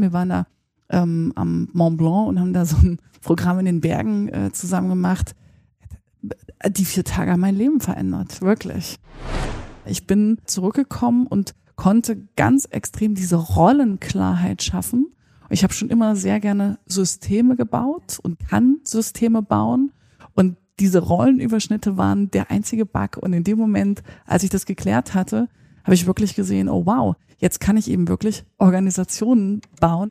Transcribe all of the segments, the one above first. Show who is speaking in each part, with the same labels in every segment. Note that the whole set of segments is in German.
Speaker 1: Wir waren da ähm, am Mont Blanc und haben da so ein Programm in den Bergen äh, zusammen gemacht. Die vier Tage haben mein Leben verändert, wirklich. Ich bin zurückgekommen und konnte ganz extrem diese Rollenklarheit schaffen. Ich habe schon immer sehr gerne Systeme gebaut und kann Systeme bauen. Und diese Rollenüberschnitte waren der einzige Bug. Und in dem Moment, als ich das geklärt hatte, habe ich wirklich gesehen, oh wow, jetzt kann ich eben wirklich Organisationen bauen.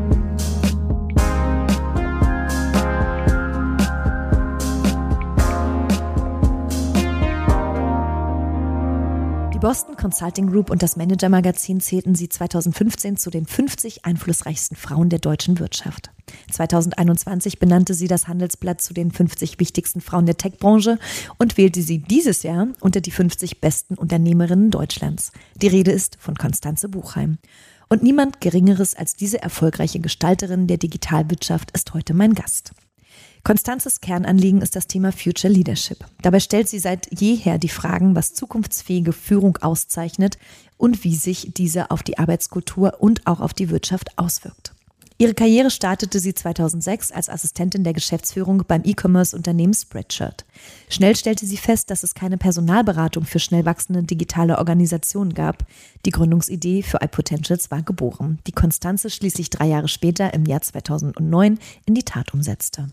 Speaker 2: Boston Consulting Group und das Manager Magazin zählten sie 2015 zu den 50 einflussreichsten Frauen der deutschen Wirtschaft. 2021 benannte sie das Handelsblatt zu den 50 wichtigsten Frauen der Tech-Branche und wählte sie dieses Jahr unter die 50 besten Unternehmerinnen Deutschlands. Die Rede ist von Konstanze Buchheim. Und niemand Geringeres als diese erfolgreiche Gestalterin der Digitalwirtschaft ist heute mein Gast. Konstanzes Kernanliegen ist das Thema Future Leadership. Dabei stellt sie seit jeher die Fragen, was zukunftsfähige Führung auszeichnet und wie sich diese auf die Arbeitskultur und auch auf die Wirtschaft auswirkt. Ihre Karriere startete sie 2006 als Assistentin der Geschäftsführung beim E-Commerce-Unternehmen Spreadshirt. Schnell stellte sie fest, dass es keine Personalberatung für schnell wachsende digitale Organisationen gab. Die Gründungsidee für iPotentials war geboren, die Konstanze schließlich drei Jahre später im Jahr 2009 in die Tat umsetzte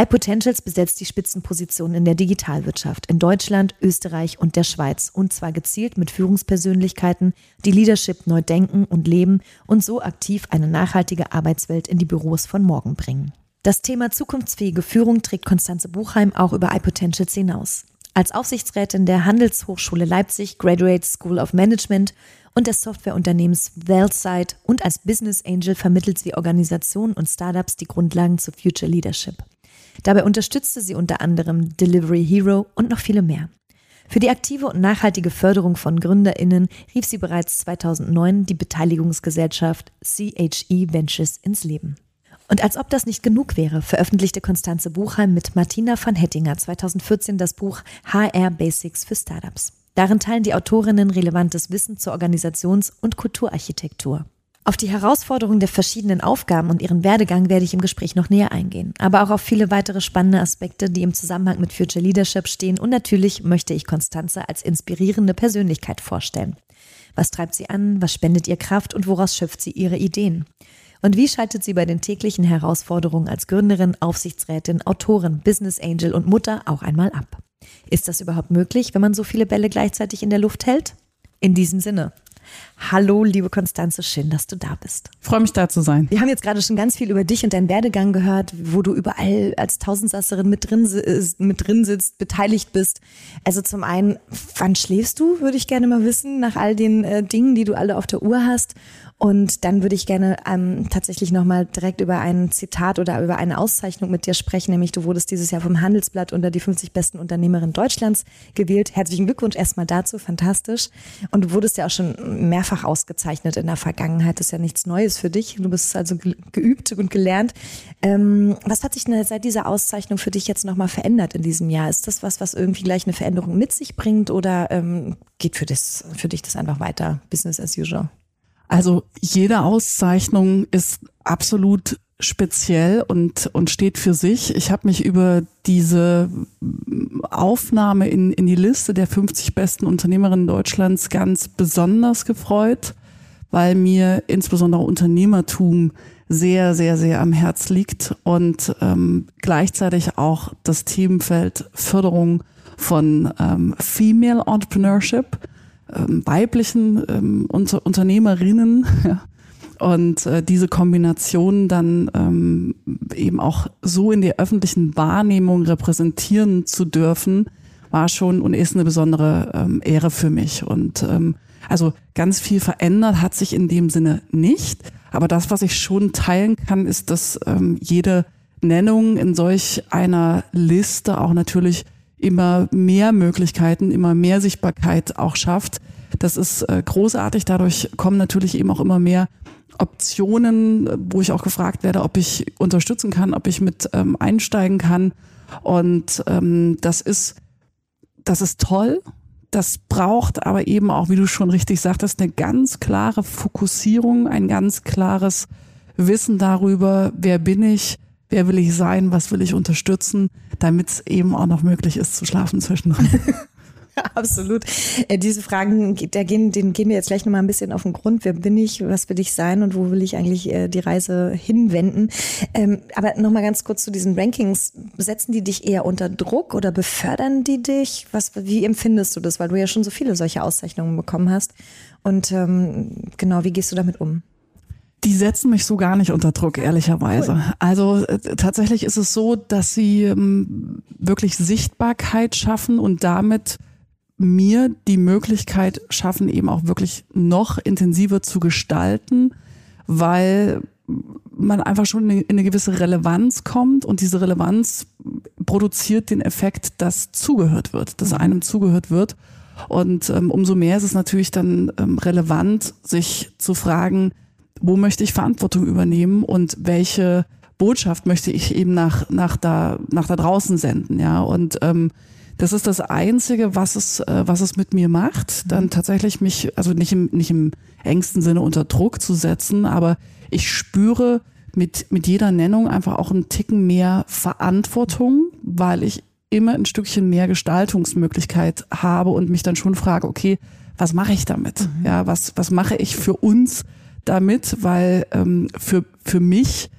Speaker 2: iPotentials besetzt die Spitzenposition in der Digitalwirtschaft in Deutschland, Österreich und der Schweiz und zwar gezielt mit Führungspersönlichkeiten, die Leadership neu denken und leben und so aktiv eine nachhaltige Arbeitswelt in die Büros von morgen bringen. Das Thema zukunftsfähige Führung trägt Konstanze Buchheim auch über iPotentials hinaus. Als Aufsichtsrätin der Handelshochschule Leipzig, Graduate School of Management und des Softwareunternehmens Wellsite und als Business Angel vermittelt sie Organisationen und Startups die Grundlagen zu Future Leadership. Dabei unterstützte sie unter anderem Delivery Hero und noch viele mehr. Für die aktive und nachhaltige Förderung von GründerInnen rief sie bereits 2009 die Beteiligungsgesellschaft CHE Ventures ins Leben. Und als ob das nicht genug wäre, veröffentlichte Konstanze Buchheim mit Martina van Hettinger 2014 das Buch HR Basics für Startups. Darin teilen die Autorinnen relevantes Wissen zur Organisations- und Kulturarchitektur. Auf die Herausforderungen der verschiedenen Aufgaben und ihren Werdegang werde ich im Gespräch noch näher eingehen, aber auch auf viele weitere spannende Aspekte, die im Zusammenhang mit Future Leadership stehen und natürlich möchte ich Konstanze als inspirierende Persönlichkeit vorstellen. Was treibt sie an, was spendet ihr Kraft und woraus schöpft sie ihre Ideen? Und wie schaltet sie bei den täglichen Herausforderungen als Gründerin, Aufsichtsrätin, Autorin, Business Angel und Mutter auch einmal ab? Ist das überhaupt möglich, wenn man so viele Bälle gleichzeitig in der Luft hält? In diesem Sinne, Hallo, liebe Konstanze, schön, dass du da bist.
Speaker 1: Freue mich, da zu sein.
Speaker 2: Wir haben jetzt gerade schon ganz viel über dich und deinen Werdegang gehört, wo du überall als Tausendsasserin mit drin, mit drin sitzt, beteiligt bist. Also zum einen, wann schläfst du, würde ich gerne mal wissen, nach all den äh, Dingen, die du alle auf der Uhr hast. Und dann würde ich gerne ähm, tatsächlich nochmal direkt über ein Zitat oder über eine Auszeichnung mit dir sprechen, nämlich du wurdest dieses Jahr vom Handelsblatt unter die 50 besten Unternehmerinnen Deutschlands gewählt. Herzlichen Glückwunsch erstmal dazu, fantastisch. Und du wurdest ja auch schon mehrfach ausgezeichnet in der Vergangenheit. Das ist ja nichts Neues für dich. Du bist also geübt und gelernt. Ähm, was hat sich denn seit dieser Auszeichnung für dich jetzt nochmal verändert in diesem Jahr? Ist das was, was irgendwie gleich eine Veränderung mit sich bringt oder ähm, geht für, das, für dich das einfach weiter, Business as usual?
Speaker 1: Also jede Auszeichnung ist absolut speziell und, und steht für sich. Ich habe mich über diese Aufnahme in, in die Liste der 50 besten Unternehmerinnen Deutschlands ganz besonders gefreut, weil mir insbesondere Unternehmertum sehr, sehr, sehr am Herz liegt und ähm, gleichzeitig auch das Themenfeld Förderung von ähm, Female Entrepreneurship ähm, weiblichen ähm, Unter Unternehmerinnen. Ja. Und äh, diese Kombination dann ähm, eben auch so in der öffentlichen Wahrnehmung repräsentieren zu dürfen, war schon und ist eine besondere ähm, Ehre für mich. Und ähm, also ganz viel verändert hat sich in dem Sinne nicht. Aber das, was ich schon teilen kann, ist, dass ähm, jede Nennung in solch einer Liste auch natürlich immer mehr Möglichkeiten, immer mehr Sichtbarkeit auch schafft. Das ist äh, großartig. Dadurch kommen natürlich eben auch immer mehr Optionen, wo ich auch gefragt werde, ob ich unterstützen kann, ob ich mit ähm, einsteigen kann. Und ähm, das ist, das ist toll. Das braucht aber eben auch, wie du schon richtig sagtest, eine ganz klare Fokussierung, ein ganz klares Wissen darüber, wer bin ich, wer will ich sein, was will ich unterstützen, damit es eben auch noch möglich ist zu schlafen zwischendrin.
Speaker 2: Absolut. Äh, diese Fragen, da gehen, denen gehen wir jetzt gleich nochmal ein bisschen auf den Grund. Wer bin ich? Was will ich sein? Und wo will ich eigentlich äh, die Reise hinwenden? Ähm, aber nochmal ganz kurz zu diesen Rankings. Setzen die dich eher unter Druck oder befördern die dich? Was, wie empfindest du das? Weil du ja schon so viele solche Auszeichnungen bekommen hast. Und ähm, genau, wie gehst du damit um?
Speaker 1: Die setzen mich so gar nicht unter Druck, ehrlicherweise. Cool. Also äh, tatsächlich ist es so, dass sie ähm, wirklich Sichtbarkeit schaffen und damit mir die Möglichkeit schaffen, eben auch wirklich noch intensiver zu gestalten, weil man einfach schon in eine gewisse Relevanz kommt und diese Relevanz produziert den Effekt, dass zugehört wird, dass mhm. einem zugehört wird. Und ähm, umso mehr ist es natürlich dann ähm, relevant, sich zu fragen, wo möchte ich Verantwortung übernehmen und welche Botschaft möchte ich eben nach, nach, da, nach da draußen senden, ja. Und ähm, das ist das Einzige, was es, äh, was es mit mir macht, dann mhm. tatsächlich mich, also nicht im, nicht im engsten Sinne unter Druck zu setzen, aber ich spüre mit, mit jeder Nennung einfach auch einen Ticken mehr Verantwortung, weil ich immer ein Stückchen mehr Gestaltungsmöglichkeit habe und mich dann schon frage, okay, was mache ich damit? Mhm. Ja, was, was mache ich für uns damit? Weil ähm, für, für mich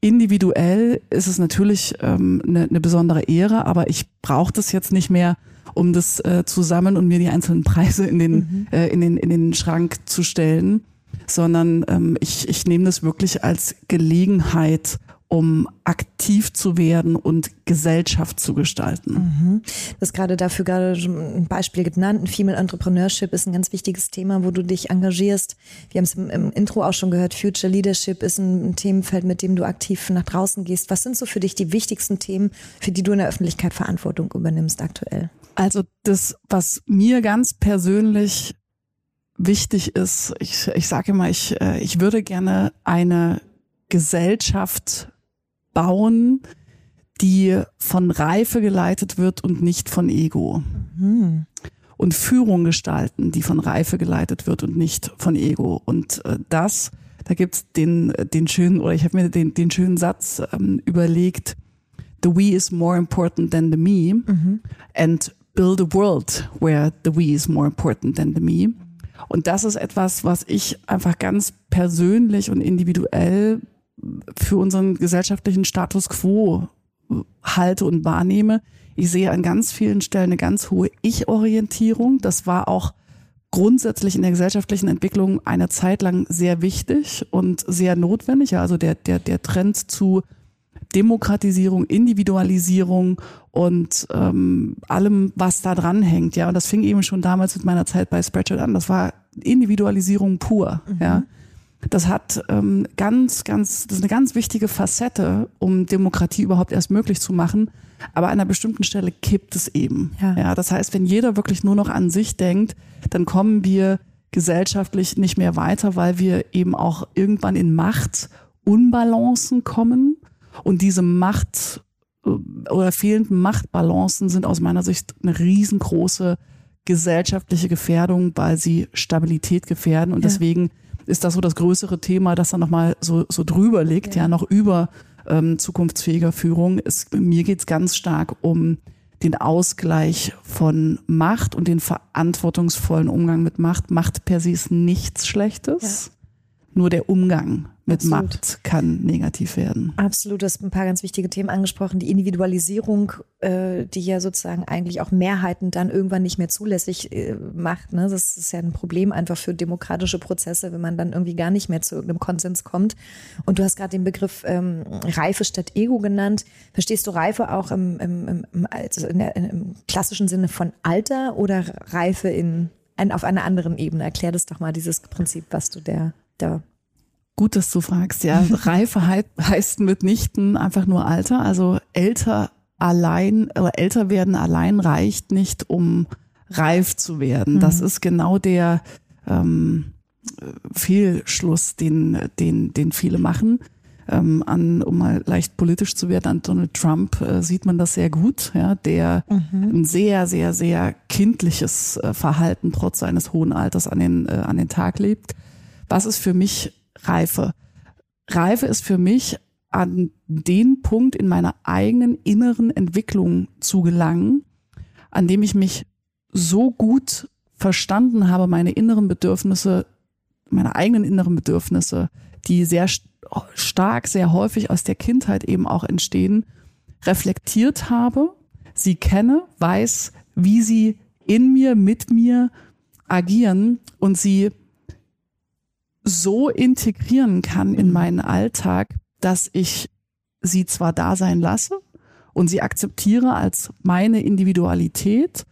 Speaker 1: individuell ist es natürlich ähm, eine, eine besondere Ehre, aber ich brauche das jetzt nicht mehr, um das äh, zu sammeln und mir die einzelnen Preise in den, mhm. äh, in den, in den Schrank zu stellen, sondern ähm, ich, ich nehme das wirklich als Gelegenheit, um aktiv zu werden und Gesellschaft zu gestalten.
Speaker 2: Mhm. Du hast gerade dafür gerade ein Beispiel genannt. Ein Female Entrepreneurship ist ein ganz wichtiges Thema, wo du dich engagierst. Wir haben es im, im, Intro auch schon gehört. Future Leadership ist ein, ein, Themenfeld, mit dem du aktiv nach draußen gehst. Was sind so für dich die wichtigsten Themen, für die du in der Öffentlichkeit Verantwortung übernimmst aktuell?
Speaker 1: Also das, was mir ganz persönlich wichtig ist, ich, ich sage immer, ich, äh, ich würde gerne eine Gesellschaft bauen, die von Reife geleitet wird und nicht von Ego. Mhm. Und Führung gestalten, die von Reife geleitet wird und nicht von Ego. Und äh, das, da gibt's den, den schönen, oder ich habe mir den, den schönen Satz ähm, überlegt, The we is more important than the me mhm. and build a world where the we is more important than the me. Und das ist etwas, was ich einfach ganz persönlich und individuell für unseren gesellschaftlichen Status quo halte und wahrnehme. Ich sehe an ganz vielen Stellen eine ganz hohe Ich-Orientierung. Das war auch grundsätzlich in der gesellschaftlichen Entwicklung eine Zeit lang sehr wichtig und sehr notwendig. Also der, der, der Trend zu Demokratisierung, Individualisierung und ähm, allem, was da dran hängt. Ja, und das fing eben schon damals mit meiner Zeit bei Spreadshirt an. Das war Individualisierung pur. Mhm. Ja, das hat ähm, ganz, ganz, das ist eine ganz wichtige Facette, um Demokratie überhaupt erst möglich zu machen. Aber an einer bestimmten Stelle kippt es eben. Ja. ja, das heißt, wenn jeder wirklich nur noch an sich denkt, dann kommen wir gesellschaftlich nicht mehr weiter, weil wir eben auch irgendwann in Machtunbalancen kommen. Und diese Macht äh, oder fehlenden Machtbalancen sind aus meiner Sicht eine riesengroße gesellschaftliche Gefährdung, weil sie Stabilität gefährden. Und ja. deswegen ist das so das größere Thema, das dann nochmal so, so drüber liegt, ja, ja noch über ähm, zukunftsfähiger Führung. Es, mir geht's ganz stark um den Ausgleich von Macht und den verantwortungsvollen Umgang mit Macht. Macht per se ist nichts Schlechtes. Ja. Nur der Umgang mit Absolut. Macht kann negativ werden.
Speaker 2: Absolut, du hast ein paar ganz wichtige Themen angesprochen. Die Individualisierung, äh, die ja sozusagen eigentlich auch Mehrheiten dann irgendwann nicht mehr zulässig äh, macht. Ne? Das ist ja ein Problem einfach für demokratische Prozesse, wenn man dann irgendwie gar nicht mehr zu irgendeinem Konsens kommt. Und du hast gerade den Begriff ähm, Reife statt Ego genannt. Verstehst du Reife auch im, im, im, also der, im klassischen Sinne von Alter oder Reife in, ein, auf einer anderen Ebene? Erklär das doch mal, dieses Prinzip, was du der da
Speaker 1: Gut, dass du fragst. Ja, Reife heißt mitnichten einfach nur Alter. Also älter allein, oder älter werden allein reicht nicht, um reif zu werden. Mhm. Das ist genau der ähm, Fehlschluss, den, den, den viele machen. Ähm, an, um mal leicht politisch zu werden, an Donald Trump äh, sieht man das sehr gut, ja, der mhm. ein sehr, sehr, sehr kindliches äh, Verhalten trotz seines hohen Alters an den, äh, an den Tag legt. Was ist für mich Reife? Reife ist für mich an den Punkt in meiner eigenen inneren Entwicklung zu gelangen, an dem ich mich so gut verstanden habe, meine inneren Bedürfnisse, meine eigenen inneren Bedürfnisse, die sehr stark, sehr häufig aus der Kindheit eben auch entstehen, reflektiert habe, sie kenne, weiß, wie sie in mir, mit mir agieren und sie so integrieren kann in mhm. meinen Alltag, dass ich sie zwar da sein lasse und sie akzeptiere als meine Individualität,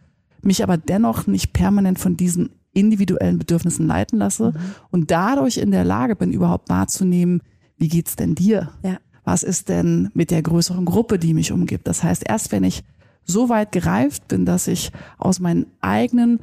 Speaker 1: mich aber dennoch nicht permanent von diesen individuellen Bedürfnissen leiten lasse mhm. und dadurch in der Lage bin, überhaupt wahrzunehmen, wie geht's denn dir? Ja. Was ist denn mit der größeren Gruppe, die mich umgibt? Das heißt, erst wenn ich so weit gereift bin, dass ich aus meinen eigenen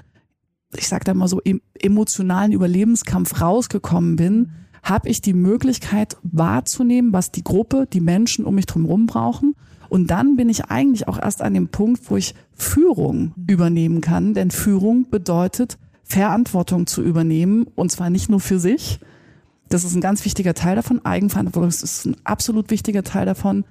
Speaker 1: ich sag da mal so, im emotionalen Überlebenskampf rausgekommen bin, habe ich die Möglichkeit wahrzunehmen, was die Gruppe, die Menschen um mich drumherum brauchen. Und dann bin ich eigentlich auch erst an dem Punkt, wo ich Führung übernehmen kann. Denn Führung bedeutet, Verantwortung zu übernehmen. Und zwar nicht nur für sich. Das ist ein ganz wichtiger Teil davon. Eigenverantwortung ist ein absolut wichtiger Teil davon.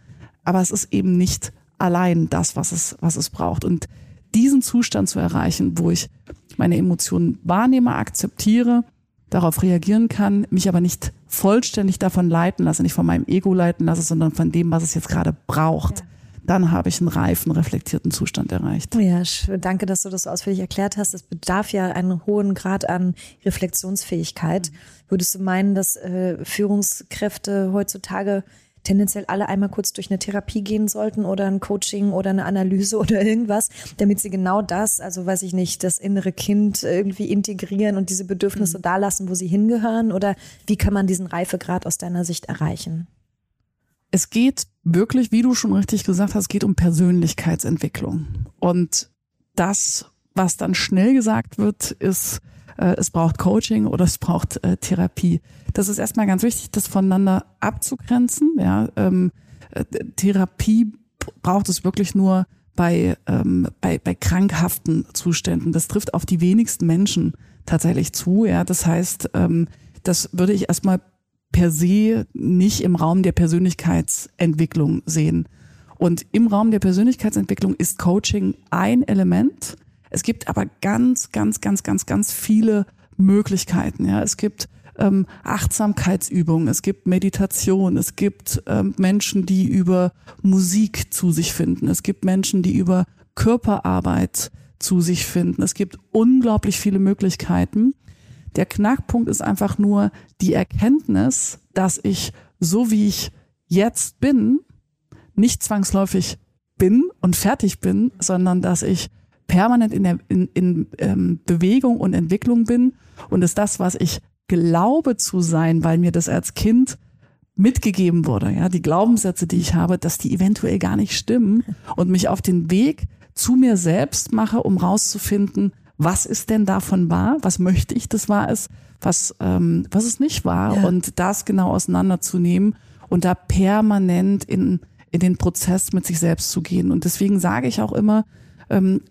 Speaker 1: Aber es ist eben nicht allein das, was es, was es braucht. Und diesen Zustand zu erreichen, wo ich meine Emotionen wahrnehme, akzeptiere, darauf reagieren kann, mich aber nicht vollständig davon leiten lasse, nicht von meinem Ego leiten lasse, sondern von dem, was es jetzt gerade braucht. Ja. Dann habe ich einen reifen, reflektierten Zustand erreicht.
Speaker 2: Ja, danke, dass du das so ausführlich erklärt hast. Es bedarf ja einen hohen Grad an Reflexionsfähigkeit. Würdest du meinen, dass äh, Führungskräfte heutzutage tendenziell alle einmal kurz durch eine Therapie gehen sollten oder ein Coaching oder eine Analyse oder irgendwas, damit sie genau das, also weiß ich nicht, das innere Kind irgendwie integrieren und diese Bedürfnisse mhm. da lassen, wo sie hingehören? Oder wie kann man diesen Reifegrad aus deiner Sicht erreichen?
Speaker 1: Es geht wirklich, wie du schon richtig gesagt hast, geht um Persönlichkeitsentwicklung. Und das, was dann schnell gesagt wird, ist, es braucht Coaching oder es braucht äh, Therapie. Das ist erstmal ganz wichtig, das voneinander abzugrenzen. Ja, ähm, äh, Therapie braucht es wirklich nur bei, ähm, bei, bei krankhaften Zuständen. Das trifft auf die wenigsten Menschen tatsächlich zu. Ja, das heißt, ähm, das würde ich erstmal per se nicht im Raum der Persönlichkeitsentwicklung sehen. Und im Raum der Persönlichkeitsentwicklung ist Coaching ein Element. Es gibt aber ganz, ganz, ganz, ganz, ganz viele Möglichkeiten. Ja, es gibt ähm, Achtsamkeitsübungen, es gibt Meditation, es gibt ähm, Menschen, die über Musik zu sich finden, es gibt Menschen, die über Körperarbeit zu sich finden. Es gibt unglaublich viele Möglichkeiten. Der Knackpunkt ist einfach nur die Erkenntnis, dass ich so wie ich jetzt bin, nicht zwangsläufig bin und fertig bin, sondern dass ich permanent in, der, in, in ähm, Bewegung und Entwicklung bin. Und ist das, was ich glaube zu sein, weil mir das als Kind mitgegeben wurde, ja, die Glaubenssätze, die ich habe, dass die eventuell gar nicht stimmen und mich auf den Weg zu mir selbst mache, um rauszufinden, was ist denn davon wahr, was möchte ich, das wahr ist, was, ähm, was es nicht wahr? Ja. und das genau auseinanderzunehmen und da permanent in, in den Prozess mit sich selbst zu gehen. Und deswegen sage ich auch immer,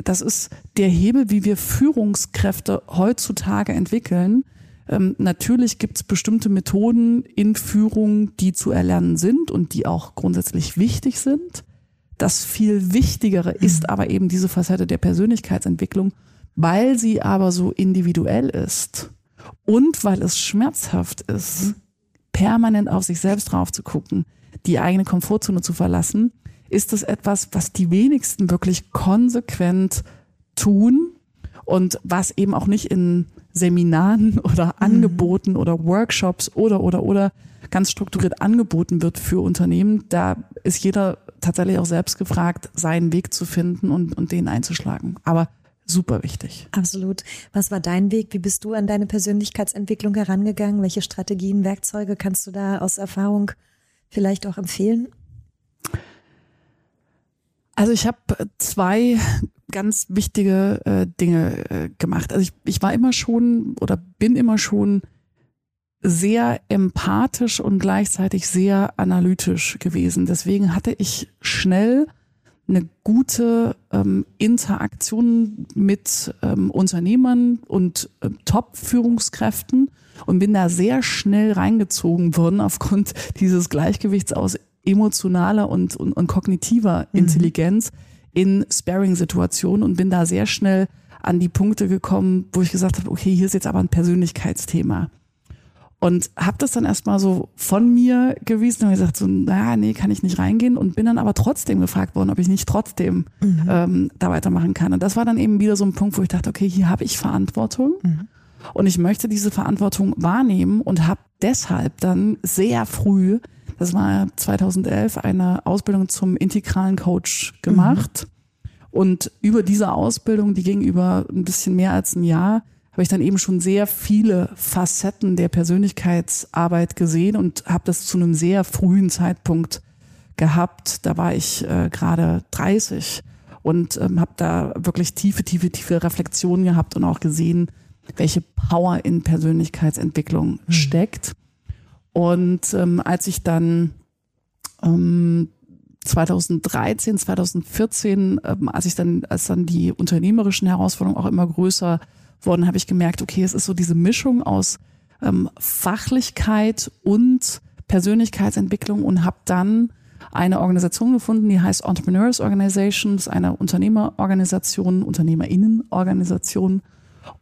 Speaker 1: das ist der Hebel, wie wir Führungskräfte heutzutage entwickeln. Ähm, natürlich gibt es bestimmte Methoden in Führung, die zu erlernen sind und die auch grundsätzlich wichtig sind. Das viel Wichtigere mhm. ist aber eben diese Facette der Persönlichkeitsentwicklung, weil sie aber so individuell ist und weil es schmerzhaft ist, mhm. permanent auf sich selbst drauf zu gucken, die eigene Komfortzone zu verlassen, ist das etwas, was die wenigsten wirklich konsequent tun und was eben auch nicht in Seminaren oder mhm. Angeboten mhm. oder Workshops oder oder oder ganz strukturiert angeboten wird für Unternehmen. Da ist jeder tatsächlich auch selbst gefragt, seinen Weg zu finden und, und den einzuschlagen. Aber super wichtig.
Speaker 2: Absolut. Was war dein Weg? Wie bist du an deine Persönlichkeitsentwicklung herangegangen? Welche Strategien, Werkzeuge kannst du da aus Erfahrung vielleicht auch empfehlen?
Speaker 1: Also ich habe zwei ganz wichtige äh, Dinge äh, gemacht. Also ich, ich war immer schon oder bin immer schon sehr empathisch und gleichzeitig sehr analytisch gewesen. Deswegen hatte ich schnell eine gute ähm, Interaktion mit ähm, Unternehmern und äh, Top-Führungskräften und bin da sehr schnell reingezogen worden aufgrund dieses Gleichgewichts aus emotionaler und, und, und kognitiver mhm. Intelligenz in Sparing-Situationen und bin da sehr schnell an die Punkte gekommen, wo ich gesagt habe, okay, hier ist jetzt aber ein Persönlichkeitsthema. Und habe das dann erstmal so von mir gewiesen und gesagt, so, naja, nee, kann ich nicht reingehen und bin dann aber trotzdem gefragt worden, ob ich nicht trotzdem mhm. ähm, da weitermachen kann. Und das war dann eben wieder so ein Punkt, wo ich dachte, okay, hier habe ich Verantwortung mhm. und ich möchte diese Verantwortung wahrnehmen und habe deshalb dann sehr früh, das war 2011, eine Ausbildung zum integralen Coach gemacht. Mhm. Und über diese Ausbildung, die ging über ein bisschen mehr als ein Jahr, habe ich dann eben schon sehr viele Facetten der Persönlichkeitsarbeit gesehen und habe das zu einem sehr frühen Zeitpunkt gehabt. Da war ich äh, gerade 30 und ähm, habe da wirklich tiefe, tiefe, tiefe Reflexionen gehabt und auch gesehen, welche Power in Persönlichkeitsentwicklung mhm. steckt. Und ähm, als ich dann ähm, 2013, 2014, ähm, als ich dann, als dann die unternehmerischen Herausforderungen auch immer größer worden, habe ich gemerkt, okay, es ist so diese Mischung aus ähm, Fachlichkeit und Persönlichkeitsentwicklung und habe dann eine Organisation gefunden, die heißt Entrepreneurs Organization, das ist eine Unternehmerorganisation, Unternehmerinnenorganisation.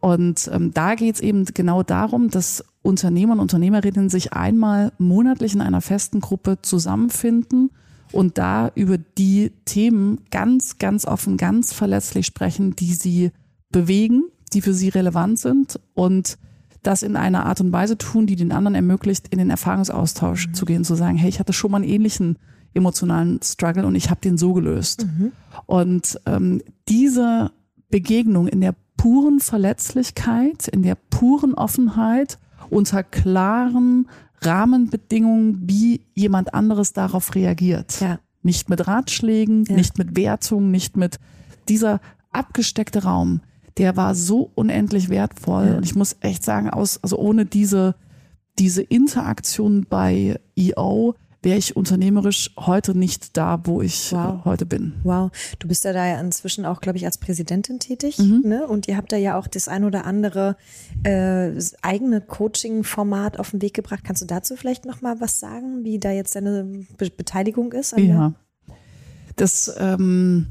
Speaker 1: Und ähm, da geht es eben genau darum, dass Unternehmer und Unternehmerinnen sich einmal monatlich in einer festen Gruppe zusammenfinden und da über die Themen ganz, ganz offen, ganz verletzlich sprechen, die sie bewegen die für sie relevant sind und das in einer Art und Weise tun, die den anderen ermöglicht, in den Erfahrungsaustausch mhm. zu gehen, zu sagen, hey, ich hatte schon mal einen ähnlichen emotionalen Struggle und ich habe den so gelöst. Mhm. Und ähm, diese Begegnung in der puren Verletzlichkeit, in der puren Offenheit, unter klaren Rahmenbedingungen, wie jemand anderes darauf reagiert. Ja. Nicht mit Ratschlägen, ja. nicht mit Wertungen, nicht mit dieser abgesteckte Raum, der war so unendlich wertvoll. Ja. Und ich muss echt sagen, aus, also ohne diese, diese Interaktion bei EO wäre ich unternehmerisch heute nicht da, wo ich äh, wow. heute bin.
Speaker 2: Wow, du bist ja da ja inzwischen auch, glaube ich, als Präsidentin tätig, mhm. ne? Und ihr habt da ja auch das ein oder andere äh, eigene Coaching-Format auf den Weg gebracht. Kannst du dazu vielleicht noch mal was sagen, wie da jetzt deine Be Beteiligung ist?
Speaker 1: ja, das ähm,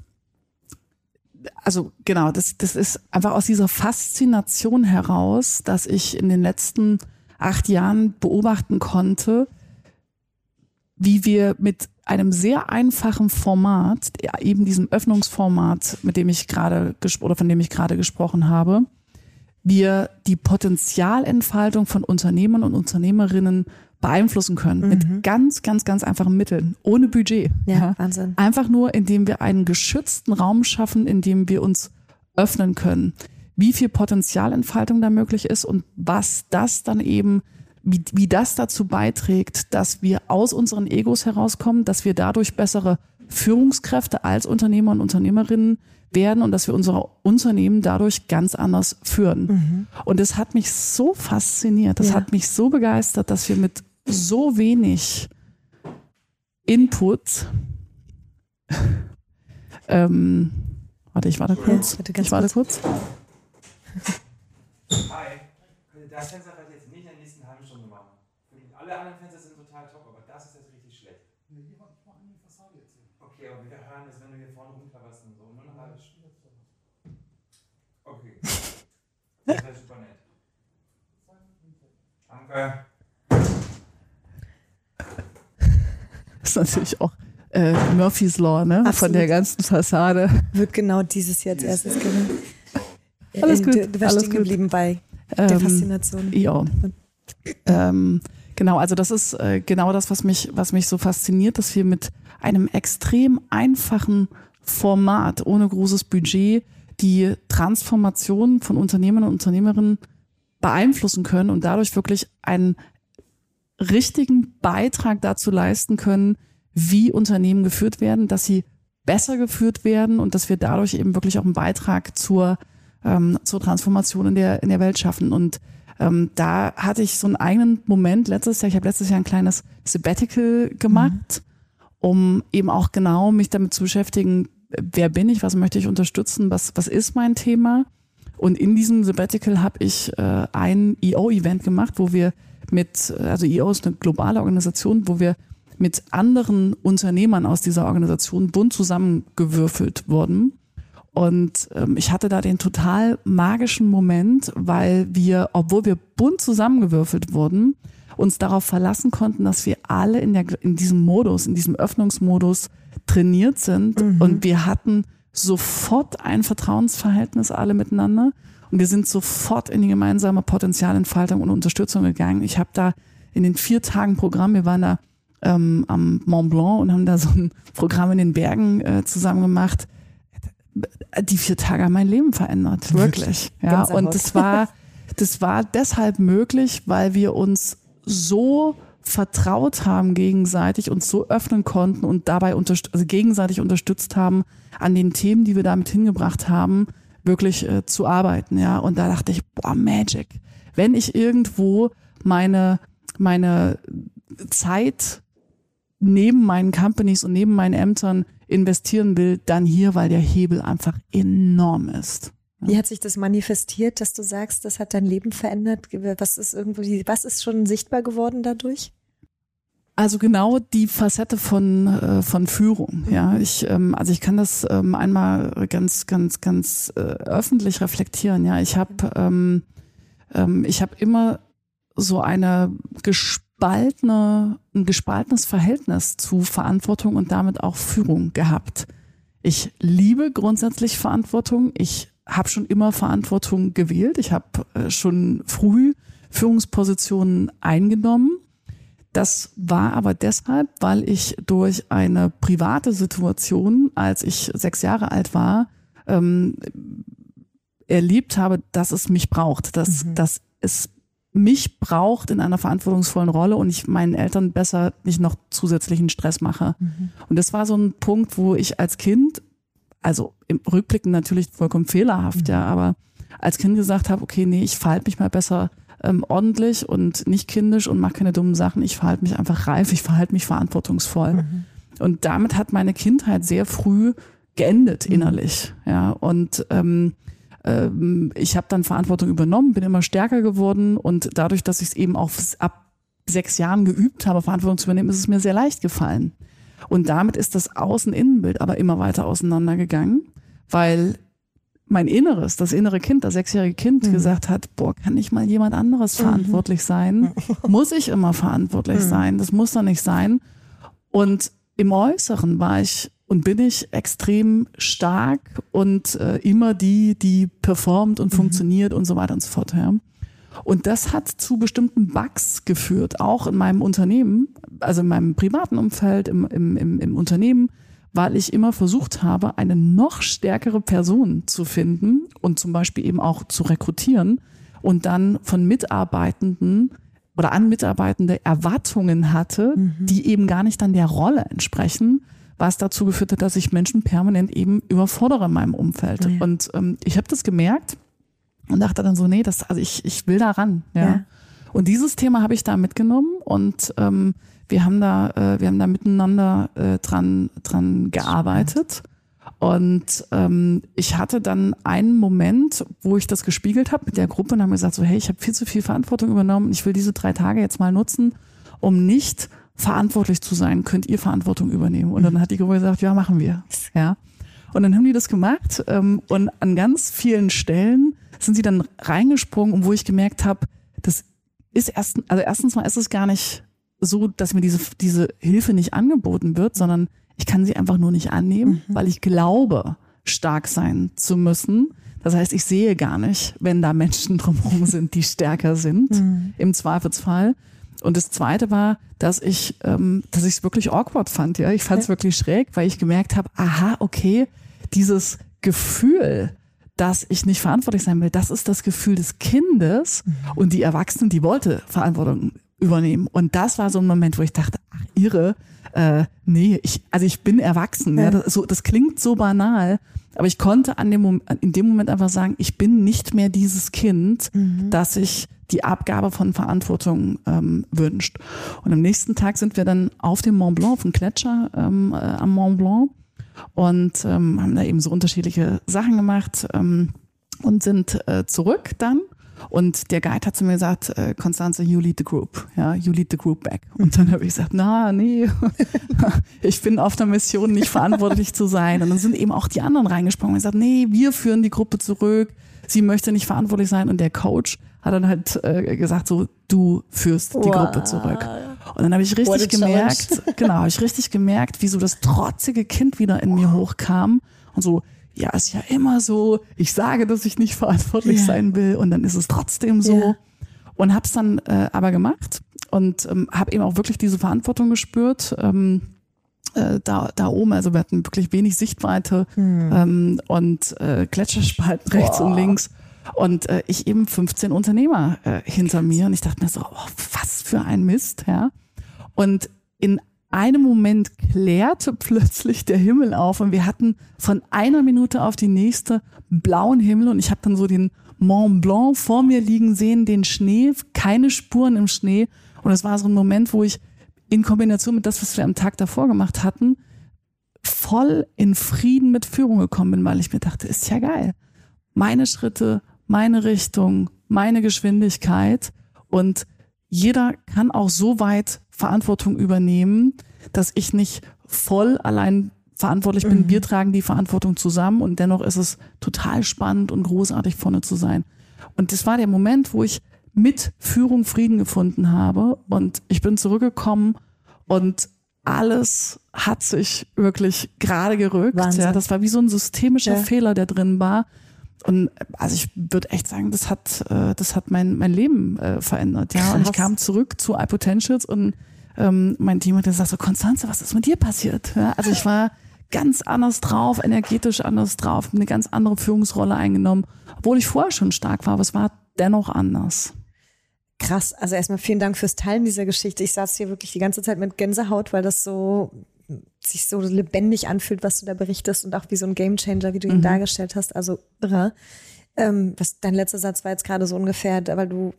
Speaker 1: also genau, das, das ist einfach aus dieser Faszination heraus, dass ich in den letzten acht Jahren beobachten konnte, wie wir mit einem sehr einfachen Format, eben diesem Öffnungsformat, mit dem ich gerade oder von dem ich gerade gesprochen habe, wir die Potenzialentfaltung von Unternehmern und Unternehmerinnen beeinflussen können mhm. mit ganz, ganz, ganz einfachen Mitteln, ohne Budget.
Speaker 2: Ja, ja, Wahnsinn.
Speaker 1: Einfach nur, indem wir einen geschützten Raum schaffen, in dem wir uns öffnen können. Wie viel Potenzialentfaltung da möglich ist und was das dann eben, wie, wie das dazu beiträgt, dass wir aus unseren Egos herauskommen, dass wir dadurch bessere Führungskräfte als Unternehmer und Unternehmerinnen werden und dass wir unsere Unternehmen dadurch ganz anders führen. Mhm. Und das hat mich so fasziniert, das ja. hat mich so begeistert, dass wir mit so wenig Input. ähm, warte, ich warte kurz. Ja, ich warte kurz. Hi. Das Fenster wird jetzt nicht in der nächsten halben Stunde machen. Alle anderen Fenster sind total top, aber das ist jetzt richtig schlecht. Okay, aber wir hören es, wenn du hier vorne rumklapperst und so. Nur eine halbe Stunde. Okay. Das wäre super nett. Danke. ist natürlich auch äh, Murphy's Law, ne? Absolut. Von der ganzen Fassade.
Speaker 2: Wird genau dieses Jahr als erstes gewinnen.
Speaker 1: Alles gut.
Speaker 2: Du, du warst stehen geblieben bei der ähm, Faszination.
Speaker 1: Ja. Ähm, genau, also das ist äh, genau das, was mich, was mich so fasziniert, dass wir mit einem extrem einfachen Format, ohne großes Budget, die Transformation von Unternehmern und Unternehmerinnen beeinflussen können und dadurch wirklich einen richtigen Beitrag dazu leisten können, wie Unternehmen geführt werden, dass sie besser geführt werden und dass wir dadurch eben wirklich auch einen Beitrag zur, ähm, zur Transformation in der, in der Welt schaffen. Und ähm, da hatte ich so einen eigenen Moment letztes Jahr. Ich habe letztes Jahr ein kleines Sabbatical gemacht, mhm. um eben auch genau mich damit zu beschäftigen, wer bin ich, was möchte ich unterstützen, was, was ist mein Thema. Und in diesem Sabbatical habe ich äh, ein EO-Event gemacht, wo wir mit, also EO ist eine globale Organisation, wo wir mit anderen Unternehmern aus dieser Organisation bunt zusammengewürfelt wurden. Und ähm, ich hatte da den total magischen Moment, weil wir, obwohl wir bunt zusammengewürfelt wurden, uns darauf verlassen konnten, dass wir alle in, der, in diesem Modus, in diesem Öffnungsmodus trainiert sind. Mhm. Und wir hatten sofort ein Vertrauensverhältnis alle miteinander. Und wir sind sofort in die gemeinsame Potenzialentfaltung und Unterstützung gegangen. Ich habe da in den vier Tagen Programm, wir waren da ähm, am Mont Blanc und haben da so ein Programm in den Bergen äh, zusammen gemacht. Die vier Tage haben mein Leben verändert, wirklich. Ja, und das war, das war deshalb möglich, weil wir uns so vertraut haben gegenseitig, uns so öffnen konnten und dabei unterst also gegenseitig unterstützt haben, an den Themen, die wir damit hingebracht haben, wirklich äh, zu arbeiten. Ja, und da dachte ich, boah, Magic. Wenn ich irgendwo meine meine Zeit neben meinen Companies und neben meinen Ämtern investieren will, dann hier, weil der Hebel einfach enorm ist.
Speaker 2: Wie hat sich das manifestiert, dass du sagst, das hat dein Leben verändert? Was ist irgendwie, was ist schon sichtbar geworden dadurch?
Speaker 1: Also genau die Facette von äh, von Führung. Ja, mhm. ich ähm, also ich kann das ähm, einmal ganz ganz ganz äh, öffentlich reflektieren. Ja, ich habe ähm, ähm, ich habe immer so eine gespaltene, ein gespaltenes Verhältnis zu Verantwortung und damit auch Führung gehabt. Ich liebe grundsätzlich Verantwortung. Ich habe schon immer Verantwortung gewählt. Ich habe äh, schon früh Führungspositionen eingenommen. Das war aber deshalb, weil ich durch eine private Situation, als ich sechs Jahre alt war, ähm, erlebt habe, dass es mich braucht, dass, mhm. dass es mich braucht in einer verantwortungsvollen Rolle und ich meinen Eltern besser nicht noch zusätzlichen Stress mache. Mhm. Und das war so ein Punkt, wo ich als Kind, also im Rückblicken natürlich vollkommen fehlerhaft, mhm. ja, aber als Kind gesagt habe, okay, nee, ich verhalte mich mal besser ähm, ordentlich und nicht kindisch und mache keine dummen Sachen. Ich verhalte mich einfach reif, ich verhalte mich verantwortungsvoll. Mhm. Und damit hat meine Kindheit sehr früh geendet mhm. innerlich, ja. Und ähm, ähm, ich habe dann Verantwortung übernommen, bin immer stärker geworden und dadurch, dass ich es eben auch ab sechs Jahren geübt habe, Verantwortung zu übernehmen, ist es mir sehr leicht gefallen. Und damit ist das Außen-Innenbild aber immer weiter auseinandergegangen, weil mein Inneres, das innere Kind, das sechsjährige Kind mhm. gesagt hat, boah, kann nicht mal jemand anderes mhm. verantwortlich sein? Muss ich immer verantwortlich mhm. sein? Das muss doch nicht sein. Und im Äußeren war ich und bin ich extrem stark und äh, immer die, die performt und mhm. funktioniert und so weiter und so fort. Ja. Und das hat zu bestimmten Bugs geführt, auch in meinem Unternehmen, also in meinem privaten Umfeld, im, im, im, im Unternehmen, weil ich immer versucht habe, eine noch stärkere Person zu finden und zum Beispiel eben auch zu rekrutieren und dann von Mitarbeitenden oder an Mitarbeitende Erwartungen hatte, mhm. die eben gar nicht dann der Rolle entsprechen was dazu geführt hat, dass ich Menschen permanent eben überfordere in meinem Umfeld. Ja. Und ähm, ich habe das gemerkt und dachte dann so, nee, das, also ich, ich will da ran. Ja. ja. Und dieses Thema habe ich da mitgenommen und ähm, wir haben da, äh, wir haben da miteinander äh, dran, dran gearbeitet. Und ähm, ich hatte dann einen Moment, wo ich das gespiegelt habe mit der Gruppe und haben gesagt, so, hey, ich habe viel zu viel Verantwortung übernommen. Ich will diese drei Tage jetzt mal nutzen, um nicht verantwortlich zu sein, könnt ihr Verantwortung übernehmen. Und dann hat die Gruppe gesagt, ja, machen wir. Ja. Und dann haben die das gemacht ähm, und an ganz vielen Stellen sind sie dann reingesprungen, wo ich gemerkt habe, das ist erst, also erstens mal ist es gar nicht so, dass mir diese, diese Hilfe nicht angeboten wird, sondern ich kann sie einfach nur nicht annehmen, mhm. weil ich glaube, stark sein zu müssen. Das heißt, ich sehe gar nicht, wenn da Menschen drumherum sind, die stärker sind, mhm. im Zweifelsfall. Und das Zweite war, dass ich, ähm, dass ich es wirklich awkward fand. Ja, ich fand es ja. wirklich schräg, weil ich gemerkt habe, aha, okay, dieses Gefühl, dass ich nicht verantwortlich sein will, das ist das Gefühl des Kindes mhm. und die Erwachsenen, die wollte Verantwortung übernehmen. Und das war so ein Moment, wo ich dachte, ach, irre, äh, nee, ich, also ich bin erwachsen. Ja. ja das, so, das klingt so banal, aber ich konnte an dem Moment, in dem Moment einfach sagen, ich bin nicht mehr dieses Kind, mhm. das sich die Abgabe von Verantwortung ähm, wünscht. Und am nächsten Tag sind wir dann auf dem Mont Blanc, auf dem Gletscher ähm, äh, am Mont Blanc und ähm, haben da eben so unterschiedliche Sachen gemacht ähm, und sind äh, zurück dann und der Guide hat zu mir gesagt, äh, Constanze, you lead the group. Ja, you lead the group back. Und dann habe ich gesagt, na, nee, ich bin auf der Mission, nicht verantwortlich zu sein. Und dann sind eben auch die anderen reingesprungen und gesagt, nee, wir führen die Gruppe zurück. Sie möchte nicht verantwortlich sein. Und der Coach hat dann halt äh, gesagt, so, du führst die wow. Gruppe zurück. Und dann habe ich richtig gemerkt, genau, habe ich richtig gemerkt, wie so das trotzige Kind wieder in mir hochkam und so, ja, ist ja immer so, ich sage, dass ich nicht verantwortlich ja. sein will und dann ist es trotzdem so. Ja. Und hab's dann äh, aber gemacht und ähm, habe eben auch wirklich diese Verantwortung gespürt. Ähm, äh, da, da oben, also wir hatten wirklich wenig Sichtweite hm. ähm, und äh, Gletscherspalten rechts Boah. und links. Und äh, ich eben 15 Unternehmer äh, hinter mir und ich dachte mir so, oh, was für ein Mist, ja. Und in einem Moment klärte plötzlich der Himmel auf und wir hatten von einer Minute auf die nächste blauen Himmel und ich habe dann so den Mont Blanc vor mir liegen sehen, den Schnee, keine Spuren im Schnee und es war so ein Moment, wo ich in Kombination mit das, was wir am Tag davor gemacht hatten, voll in Frieden mit Führung gekommen bin, weil ich mir dachte, ist ja geil. Meine Schritte, meine Richtung, meine Geschwindigkeit und jeder kann auch so weit Verantwortung übernehmen, dass ich nicht voll allein verantwortlich bin. Mhm. Wir tragen die Verantwortung zusammen und dennoch ist es total spannend und großartig vorne zu sein. Und das war der Moment, wo ich mit Führung Frieden gefunden habe und ich bin zurückgekommen und alles hat sich wirklich gerade gerückt. Wahnsinn. Ja, das war wie so ein systemischer ja. Fehler, der drin war. Und also ich würde echt sagen, das hat, äh, das hat mein, mein Leben äh, verändert. Ja. Krass. Und ich kam zurück zu iPotentials und ähm, mein Team hat gesagt so, Konstanze, was ist mit dir passiert? Ja, also ich war ganz anders drauf, energetisch anders drauf, eine ganz andere Führungsrolle eingenommen, obwohl ich vorher schon stark war, aber es war dennoch anders.
Speaker 2: Krass, also erstmal vielen Dank fürs Teilen dieser Geschichte. Ich saß hier wirklich die ganze Zeit mit Gänsehaut, weil das so sich so lebendig anfühlt, was du da berichtest und auch wie so ein Gamechanger, wie du ihn mhm. dargestellt hast. Also irre. Ähm, was dein letzter Satz war jetzt gerade so ungefähr, weil du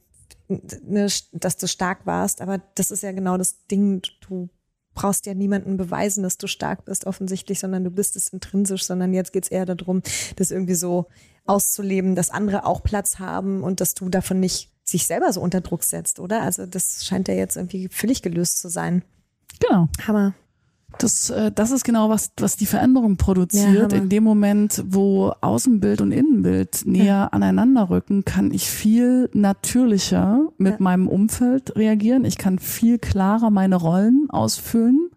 Speaker 2: ne, dass du stark warst, aber das ist ja genau das Ding, du brauchst ja niemanden beweisen, dass du stark bist, offensichtlich, sondern du bist es intrinsisch, sondern jetzt geht's eher darum, das irgendwie so auszuleben, dass andere auch Platz haben und dass du davon nicht sich selber so unter Druck setzt, oder? Also das scheint ja jetzt irgendwie völlig gelöst zu sein.
Speaker 1: Genau.
Speaker 2: Hammer.
Speaker 1: Das, äh, das ist genau was, was die Veränderung produziert. Ja, in dem Moment, wo Außenbild und Innenbild näher ja. aneinander rücken, kann ich viel natürlicher mit ja. meinem Umfeld reagieren. Ich kann viel klarer meine Rollen ausfüllen.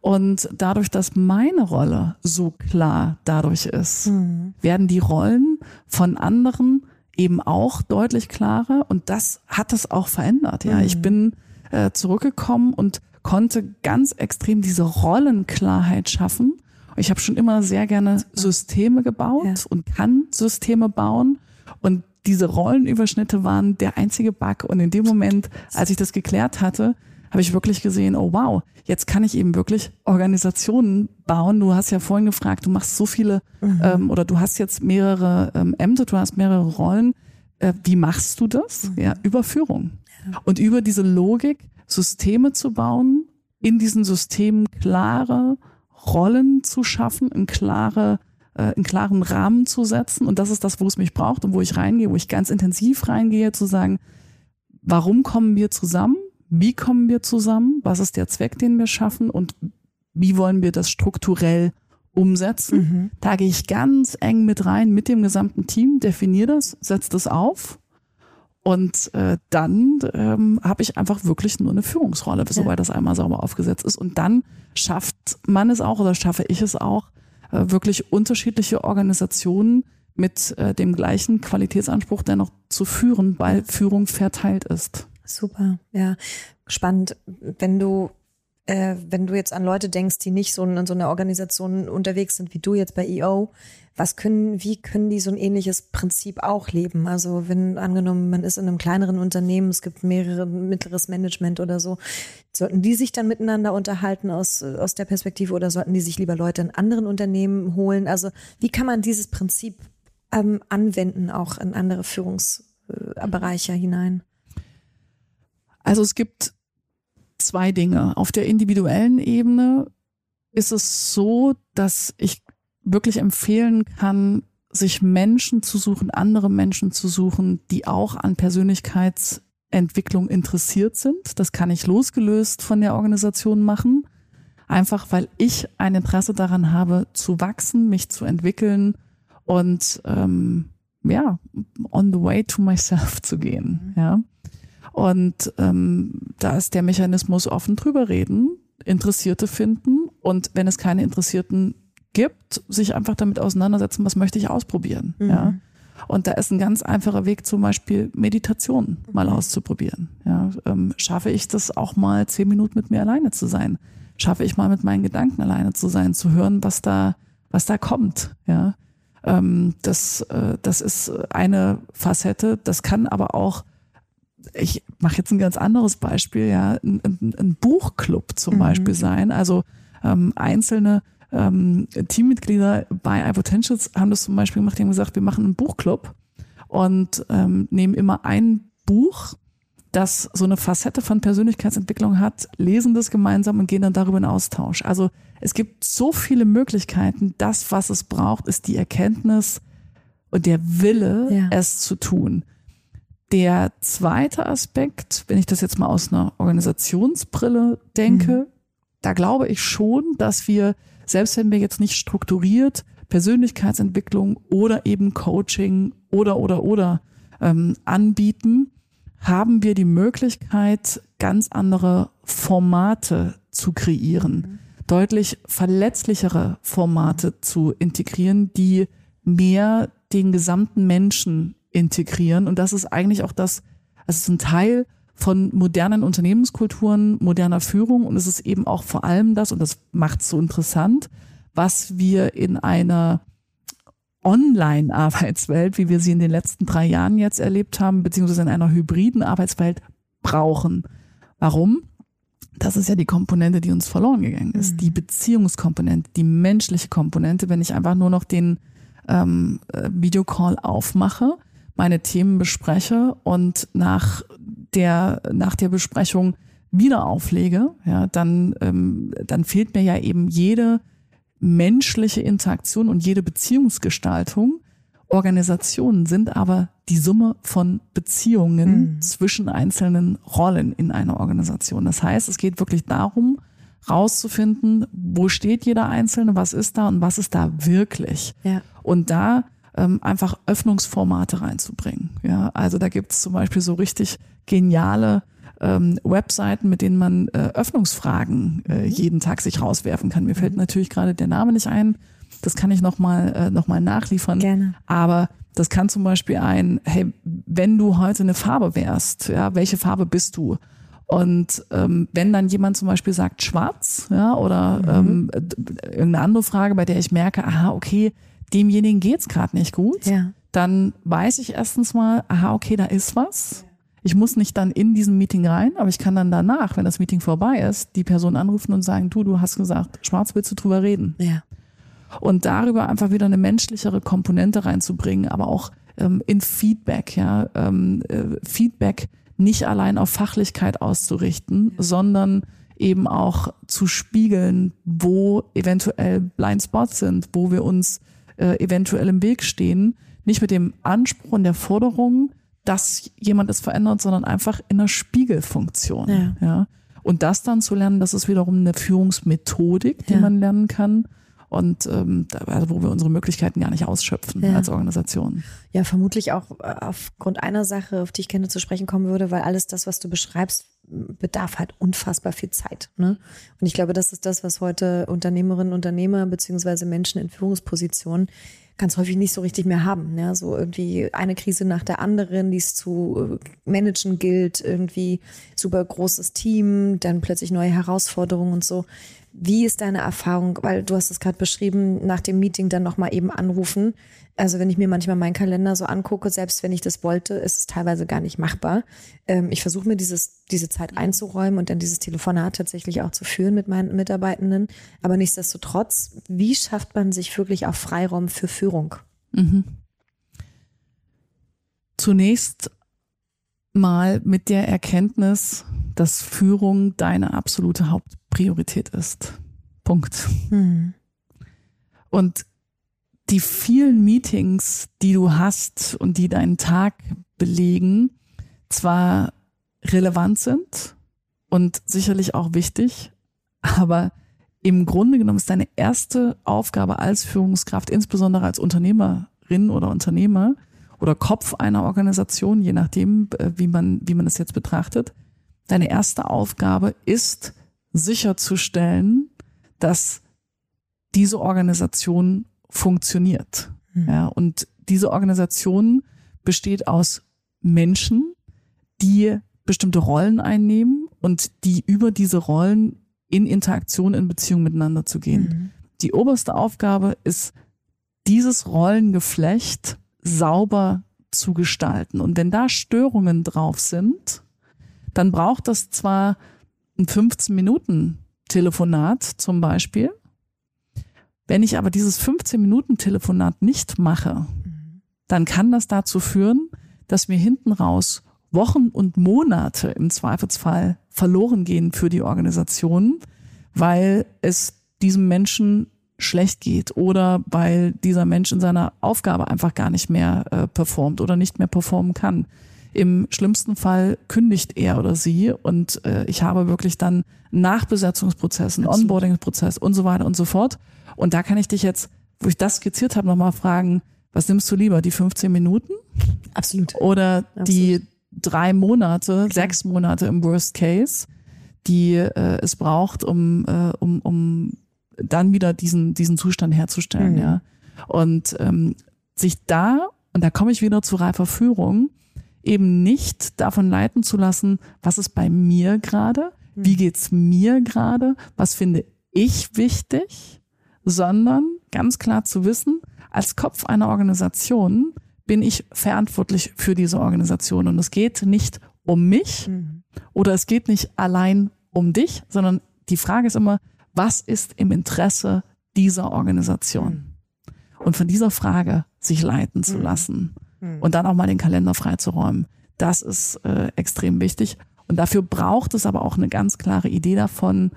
Speaker 1: Und dadurch, dass meine Rolle so klar dadurch ist, mhm. werden die Rollen von anderen eben auch deutlich klarer. Und das hat es auch verändert. Ja, mhm. ich bin äh, zurückgekommen und konnte ganz extrem diese Rollenklarheit schaffen. Ich habe schon immer sehr gerne Systeme gebaut ja. und kann Systeme bauen. Und diese Rollenüberschnitte waren der einzige Bug. Und in dem Moment, als ich das geklärt hatte, habe ich wirklich gesehen, oh wow, jetzt kann ich eben wirklich Organisationen bauen. Du hast ja vorhin gefragt, du machst so viele mhm. ähm, oder du hast jetzt mehrere ähm, Ämter, du hast mehrere Rollen. Äh, wie machst du das? Mhm. Ja, über Führung. Ja. Und über diese Logik Systeme zu bauen, in diesen Systemen klare Rollen zu schaffen, in klare äh, einen klaren Rahmen zu setzen. Und das ist das, wo es mich braucht und wo ich reingehe, wo ich ganz intensiv reingehe, zu sagen, warum kommen wir zusammen? Wie kommen wir zusammen? Was ist der Zweck, den wir schaffen? Und wie wollen wir das strukturell umsetzen? Mhm. Da gehe ich ganz eng mit rein, mit dem gesamten Team, definiere das, setze das auf Und äh, dann ähm, habe ich einfach wirklich nur eine Führungsrolle, sobald das einmal sauber aufgesetzt ist. Und dann schafft man es auch oder schaffe ich es auch, äh, wirklich unterschiedliche Organisationen mit äh, dem gleichen Qualitätsanspruch dennoch zu führen, weil Führung verteilt ist.
Speaker 2: Super, ja. Spannend, wenn du äh, wenn du jetzt an Leute denkst, die nicht so in so einer Organisation unterwegs sind wie du jetzt bei EO, was können, wie können die so ein ähnliches Prinzip auch leben? Also wenn angenommen, man ist in einem kleineren Unternehmen, es gibt mehrere mittleres Management oder so, sollten die sich dann miteinander unterhalten aus, aus der Perspektive oder sollten die sich lieber Leute in anderen Unternehmen holen? Also wie kann man dieses Prinzip ähm, anwenden, auch in andere Führungsbereiche hinein?
Speaker 1: Also es gibt zwei Dinge. Auf der individuellen Ebene ist es so, dass ich wirklich empfehlen kann, sich Menschen zu suchen, andere Menschen zu suchen, die auch an Persönlichkeitsentwicklung interessiert sind. Das kann ich losgelöst von der Organisation machen. Einfach weil ich ein Interesse daran habe, zu wachsen, mich zu entwickeln und ähm, ja, on the way to myself zu gehen. Ja. Und ähm, da ist der Mechanismus offen drüber reden, Interessierte finden und wenn es keine Interessierten gibt, sich einfach damit auseinandersetzen, was möchte ich ausprobieren. Mhm. Ja. Und da ist ein ganz einfacher Weg, zum Beispiel Meditation mal mhm. auszuprobieren. Ja, ähm, schaffe ich das auch mal zehn Minuten mit mir alleine zu sein? Schaffe ich mal mit meinen Gedanken alleine zu sein, zu hören, was da, was da kommt? Ja, ähm, das, äh, das ist eine Facette. Das kann aber auch ich mache jetzt ein ganz anderes Beispiel, ja, ein, ein, ein Buchclub zum mhm. Beispiel sein. Also ähm, einzelne ähm, Teammitglieder bei iPotentials haben das zum Beispiel gemacht, die haben gesagt, wir machen einen Buchclub und ähm, nehmen immer ein Buch, das so eine Facette von Persönlichkeitsentwicklung hat, lesen das gemeinsam und gehen dann darüber in Austausch. Also es gibt so viele Möglichkeiten. Das, was es braucht, ist die Erkenntnis und der Wille, ja. es zu tun. Der zweite Aspekt, wenn ich das jetzt mal aus einer Organisationsbrille denke, mhm. da glaube ich schon, dass wir, selbst wenn wir jetzt nicht strukturiert Persönlichkeitsentwicklung oder eben Coaching oder oder oder ähm, anbieten, haben wir die Möglichkeit, ganz andere Formate zu kreieren, mhm. deutlich verletzlichere Formate zu integrieren, die mehr den gesamten Menschen integrieren. Und das ist eigentlich auch das, es ist ein Teil von modernen Unternehmenskulturen, moderner Führung und es ist eben auch vor allem das, und das macht es so interessant, was wir in einer Online-Arbeitswelt, wie wir sie in den letzten drei Jahren jetzt erlebt haben, beziehungsweise in einer hybriden Arbeitswelt brauchen. Warum? Das ist ja die Komponente, die uns verloren gegangen ist. Mhm. Die Beziehungskomponente, die menschliche Komponente, wenn ich einfach nur noch den ähm, äh, Videocall aufmache, meine Themen bespreche und nach der, nach der Besprechung wieder auflege, ja, dann, ähm, dann fehlt mir ja eben jede menschliche Interaktion und jede Beziehungsgestaltung. Organisationen sind aber die Summe von Beziehungen mhm. zwischen einzelnen Rollen in einer Organisation. Das heißt, es geht wirklich darum, rauszufinden, wo steht jeder Einzelne, was ist da und was ist da wirklich. Ja. Und da ähm, einfach Öffnungsformate reinzubringen. Ja, also da gibt es zum Beispiel so richtig geniale ähm, Webseiten, mit denen man äh, Öffnungsfragen äh, mhm. jeden Tag sich rauswerfen kann. Mir fällt natürlich gerade der Name nicht ein. Das kann ich nochmal äh, noch mal nachliefern. Gerne. Aber das kann zum Beispiel ein, hey, wenn du heute eine Farbe wärst, ja, welche Farbe bist du? Und ähm, wenn dann jemand zum Beispiel sagt schwarz, ja, oder mhm. ähm, irgendeine andere Frage, bei der ich merke, aha, okay, demjenigen geht's gerade nicht gut, ja. dann weiß ich erstens mal, aha, okay, da ist was. Ich muss nicht dann in diesem Meeting rein, aber ich kann dann danach, wenn das Meeting vorbei ist, die Person anrufen und sagen, du, du hast gesagt, schwarz willst du drüber reden. Ja. Und darüber einfach wieder eine menschlichere Komponente reinzubringen, aber auch ähm, in Feedback, ja, ähm, äh, Feedback nicht allein auf Fachlichkeit auszurichten, ja. sondern eben auch zu spiegeln, wo eventuell Blindspots sind, wo wir uns äh, eventuell im Weg stehen. Nicht mit dem Anspruch und der Forderung, dass jemand es verändert, sondern einfach in einer Spiegelfunktion. Ja. ja. Und das dann zu lernen, das ist wiederum eine Führungsmethodik, die ja. man lernen kann. und ähm, also wo wir unsere Möglichkeiten gar nicht ausschöpfen ja. als Organisation.
Speaker 2: Ja, vermutlich auch äh, aufgrund einer Sache, auf die ich gerne zu sprechen kommen würde, weil alles das, was du beschreibst, bedarf halt unfassbar viel Zeit. Ne? Und ich glaube, das ist das, was heute Unternehmerinnen, Unternehmer beziehungsweise Menschen in Führungspositionen ganz häufig nicht so richtig mehr haben. Ja, so irgendwie eine Krise nach der anderen, die es zu äh, managen gilt, irgendwie super großes Team, dann plötzlich neue Herausforderungen und so. Wie ist deine Erfahrung? Weil du hast es gerade beschrieben, nach dem Meeting dann nochmal eben anrufen. Also wenn ich mir manchmal meinen Kalender so angucke, selbst wenn ich das wollte, ist es teilweise gar nicht machbar. Ähm, ich versuche mir dieses, diese Zeit einzuräumen und dann dieses Telefonat tatsächlich auch zu führen mit meinen Mitarbeitenden. Aber nichtsdestotrotz, wie schafft man sich wirklich auch Freiraum für Führung? Mhm.
Speaker 1: Zunächst mal mit der Erkenntnis, dass Führung deine absolute Hauptpriorität ist. Punkt. Mhm. Und die vielen Meetings, die du hast und die deinen Tag belegen, zwar relevant sind und sicherlich auch wichtig, aber im Grunde genommen ist deine erste Aufgabe als Führungskraft, insbesondere als Unternehmerin oder Unternehmer oder Kopf einer Organisation, je nachdem, äh, wie man, wie man es jetzt betrachtet, deine erste Aufgabe ist sicherzustellen, dass diese Organisation funktioniert. Mhm. Ja, und diese Organisation besteht aus Menschen, die bestimmte Rollen einnehmen und die über diese Rollen in Interaktion, in Beziehung miteinander zu gehen. Mhm. Die oberste Aufgabe ist, dieses Rollengeflecht sauber zu gestalten. Und wenn da Störungen drauf sind, dann braucht das zwar ein 15 Minuten Telefonat zum Beispiel. Wenn ich aber dieses 15 Minuten Telefonat nicht mache, dann kann das dazu führen, dass mir hinten raus Wochen und Monate im Zweifelsfall verloren gehen für die Organisation, weil es diesem Menschen schlecht geht oder weil dieser Mensch in seiner Aufgabe einfach gar nicht mehr äh, performt oder nicht mehr performen kann. Im schlimmsten Fall kündigt er oder sie und äh, ich habe wirklich dann Nachbesetzungsprozess, einen Onboarding-Prozess und so weiter und so fort. Und da kann ich dich jetzt, wo ich das skizziert habe, nochmal fragen, was nimmst du lieber, die 15 Minuten?
Speaker 2: Absolut.
Speaker 1: Oder Absolut. die drei Monate, Klar. sechs Monate im Worst Case, die äh, es braucht, um, äh, um, um dann wieder diesen, diesen Zustand herzustellen, mhm. ja. Und ähm, sich da, und da komme ich wieder zu reifer Führung, eben nicht davon leiten zu lassen, was ist bei mir gerade, wie hm. geht's mir gerade, was finde ich wichtig, sondern ganz klar zu wissen, als Kopf einer Organisation bin ich verantwortlich für diese Organisation und es geht nicht um mich mhm. oder es geht nicht allein um dich, sondern die Frage ist immer, was ist im Interesse dieser Organisation? Mhm. Und von dieser Frage sich leiten zu hm. lassen hm. und dann auch mal den Kalender freizuräumen. Das ist äh, extrem wichtig. Und dafür braucht es aber auch eine ganz klare Idee davon,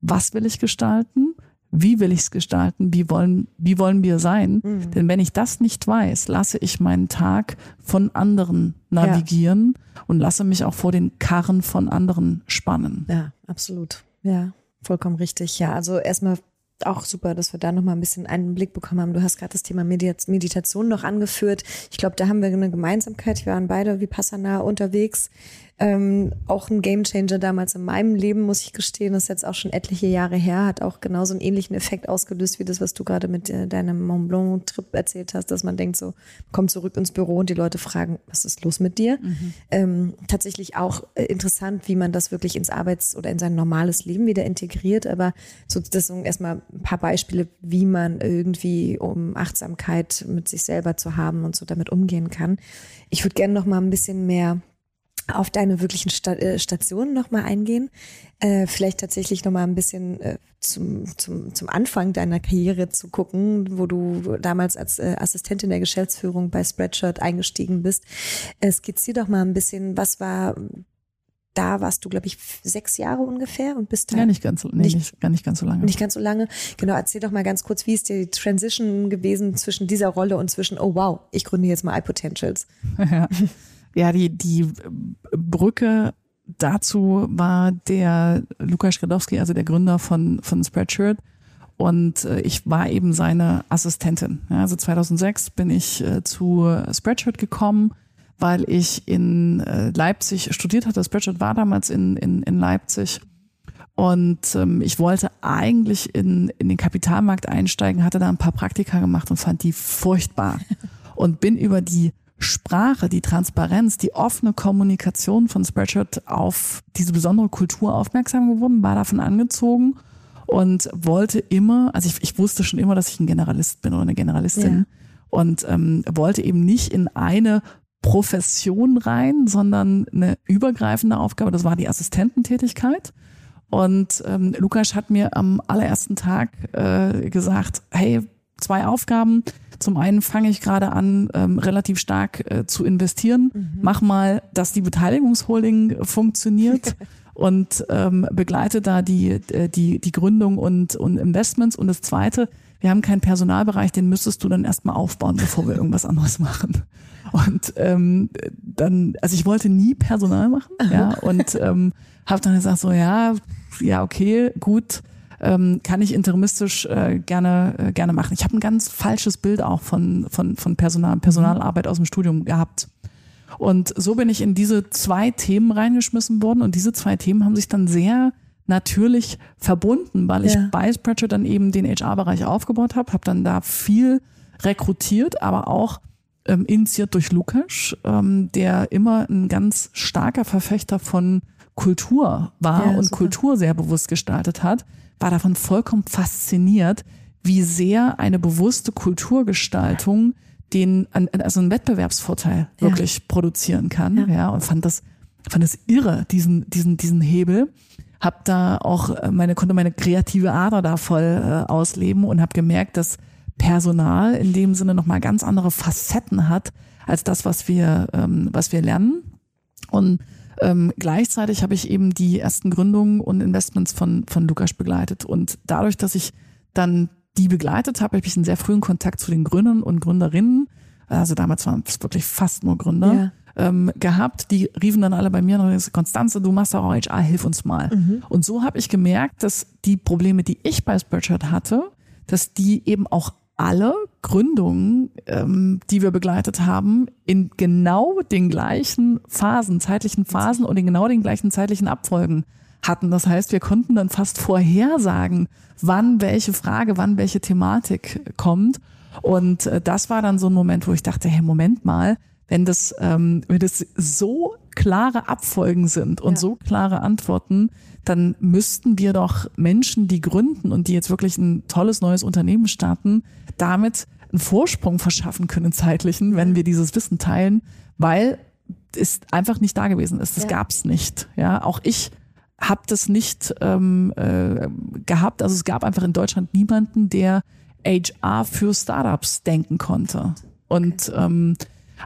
Speaker 1: was will ich gestalten, wie will ich es gestalten, wie wollen, wie wollen wir sein. Mhm. Denn wenn ich das nicht weiß, lasse ich meinen Tag von anderen navigieren ja. und lasse mich auch vor den Karren von anderen spannen.
Speaker 2: Ja, absolut. Ja, vollkommen richtig. Ja, also erstmal auch super, dass wir da nochmal ein bisschen einen Blick bekommen haben. Du hast gerade das Thema Meditation noch angeführt. Ich glaube, da haben wir eine Gemeinsamkeit. Wir waren beide wie Passana unterwegs. Ähm, auch ein Gamechanger damals in meinem Leben, muss ich gestehen. Das ist jetzt auch schon etliche Jahre her. Hat auch genauso einen ähnlichen Effekt ausgelöst, wie das, was du gerade mit äh, deinem Mont Blanc-Trip erzählt hast, dass man denkt so, komm zurück ins Büro und die Leute fragen, was ist los mit dir? Mhm. Ähm, tatsächlich auch äh, interessant, wie man das wirklich ins Arbeits- oder in sein normales Leben wieder integriert. Aber so, das sind erstmal ein paar Beispiele, wie man irgendwie, um Achtsamkeit mit sich selber zu haben und so damit umgehen kann. Ich würde gerne noch mal ein bisschen mehr auf deine wirklichen Sta äh, Stationen nochmal eingehen. Äh, vielleicht tatsächlich nochmal ein bisschen äh, zum, zum, zum Anfang deiner Karriere zu gucken, wo du damals als äh, Assistentin der Geschäftsführung bei Spreadshirt eingestiegen bist. Äh, skizzier doch mal ein bisschen, was war da warst du, glaube ich, sechs Jahre ungefähr und bist
Speaker 1: da. Ja, nicht ganz so, nee, nicht, nicht, gar nicht ganz so lange.
Speaker 2: Nicht ganz so lange. Genau, erzähl doch mal ganz kurz, wie ist die Transition gewesen zwischen dieser Rolle und zwischen, oh wow, ich gründe jetzt mal iPotentials.
Speaker 1: Ja. Ja, die, die Brücke dazu war der Lukas Skradowski, also der Gründer von, von Spreadshirt. Und äh, ich war eben seine Assistentin. Ja, also 2006 bin ich äh, zu Spreadshirt gekommen, weil ich in äh, Leipzig studiert hatte. Spreadshirt war damals in, in, in Leipzig. Und ähm, ich wollte eigentlich in, in den Kapitalmarkt einsteigen, hatte da ein paar Praktika gemacht und fand die furchtbar. Und bin über die Sprache, die Transparenz, die offene Kommunikation von Spreadshirt auf diese besondere Kultur aufmerksam geworden, war davon angezogen und wollte immer, also ich, ich wusste schon immer, dass ich ein Generalist bin oder eine Generalistin ja. und ähm, wollte eben nicht in eine Profession rein, sondern eine übergreifende Aufgabe. Das war die Assistententätigkeit. Und ähm, Lukas hat mir am allerersten Tag äh, gesagt, hey, zwei Aufgaben. Zum einen fange ich gerade an, ähm, relativ stark äh, zu investieren. Mhm. Mach mal, dass die Beteiligungsholding funktioniert. und ähm, begleite da die, äh, die, die Gründung und, und Investments. Und das Zweite, wir haben keinen Personalbereich, den müsstest du dann erstmal aufbauen, bevor wir irgendwas anderes machen. Und ähm, dann, also ich wollte nie Personal machen, ja, und ähm, habe dann gesagt so, ja, ja, okay, gut, ähm, kann ich interimistisch äh, gerne äh, gerne machen. Ich habe ein ganz falsches Bild auch von von von Personal Personalarbeit aus dem Studium gehabt. Und so bin ich in diese zwei Themen reingeschmissen worden und diese zwei Themen haben sich dann sehr natürlich verbunden, weil ich ja. bei Spreadshirt dann eben den HR-Bereich aufgebaut habe, habe dann da viel rekrutiert, aber auch ähm, initiiert durch Lukas, ähm, der immer ein ganz starker Verfechter von Kultur war ja, und super. Kultur sehr bewusst gestaltet hat, war davon vollkommen fasziniert, wie sehr eine bewusste Kulturgestaltung den, also einen Wettbewerbsvorteil ja. wirklich produzieren kann. Ja. ja, und fand das, fand das irre, diesen, diesen, diesen Hebel. Hab da auch äh, meine, konnte meine kreative Ader da voll äh, ausleben und habe gemerkt, dass Personal in dem Sinne nochmal ganz andere Facetten hat als das, was wir, ähm, was wir lernen. Und ähm, gleichzeitig habe ich eben die ersten Gründungen und Investments von, von Lukas begleitet. Und dadurch, dass ich dann die begleitet habe, habe ich einen sehr frühen Kontakt zu den Gründern und Gründerinnen, also damals waren es wirklich fast nur Gründer, ja. ähm, gehabt. Die riefen dann alle bei mir und gesagt, Konstanze, du machst auch HR, hilf uns mal. Mhm. Und so habe ich gemerkt, dass die Probleme, die ich bei Spreadshirt hatte, dass die eben auch alle Gründungen, ähm, die wir begleitet haben, in genau den gleichen Phasen, zeitlichen Phasen und in genau den gleichen zeitlichen Abfolgen hatten. Das heißt, wir konnten dann fast vorhersagen, wann welche Frage, wann welche Thematik kommt. Und äh, das war dann so ein Moment, wo ich dachte, hey, Moment mal, wenn das, ähm, wenn das so klare Abfolgen sind und ja. so klare Antworten, dann müssten wir doch Menschen, die gründen und die jetzt wirklich ein tolles neues Unternehmen starten, damit einen Vorsprung verschaffen können zeitlichen, wenn wir dieses Wissen teilen, weil es einfach nicht da gewesen ist. Das ja. gab es nicht. Ja, auch ich habe das nicht ähm, äh, gehabt. Also es gab einfach in Deutschland niemanden, der HR für Startups denken konnte. Und ähm,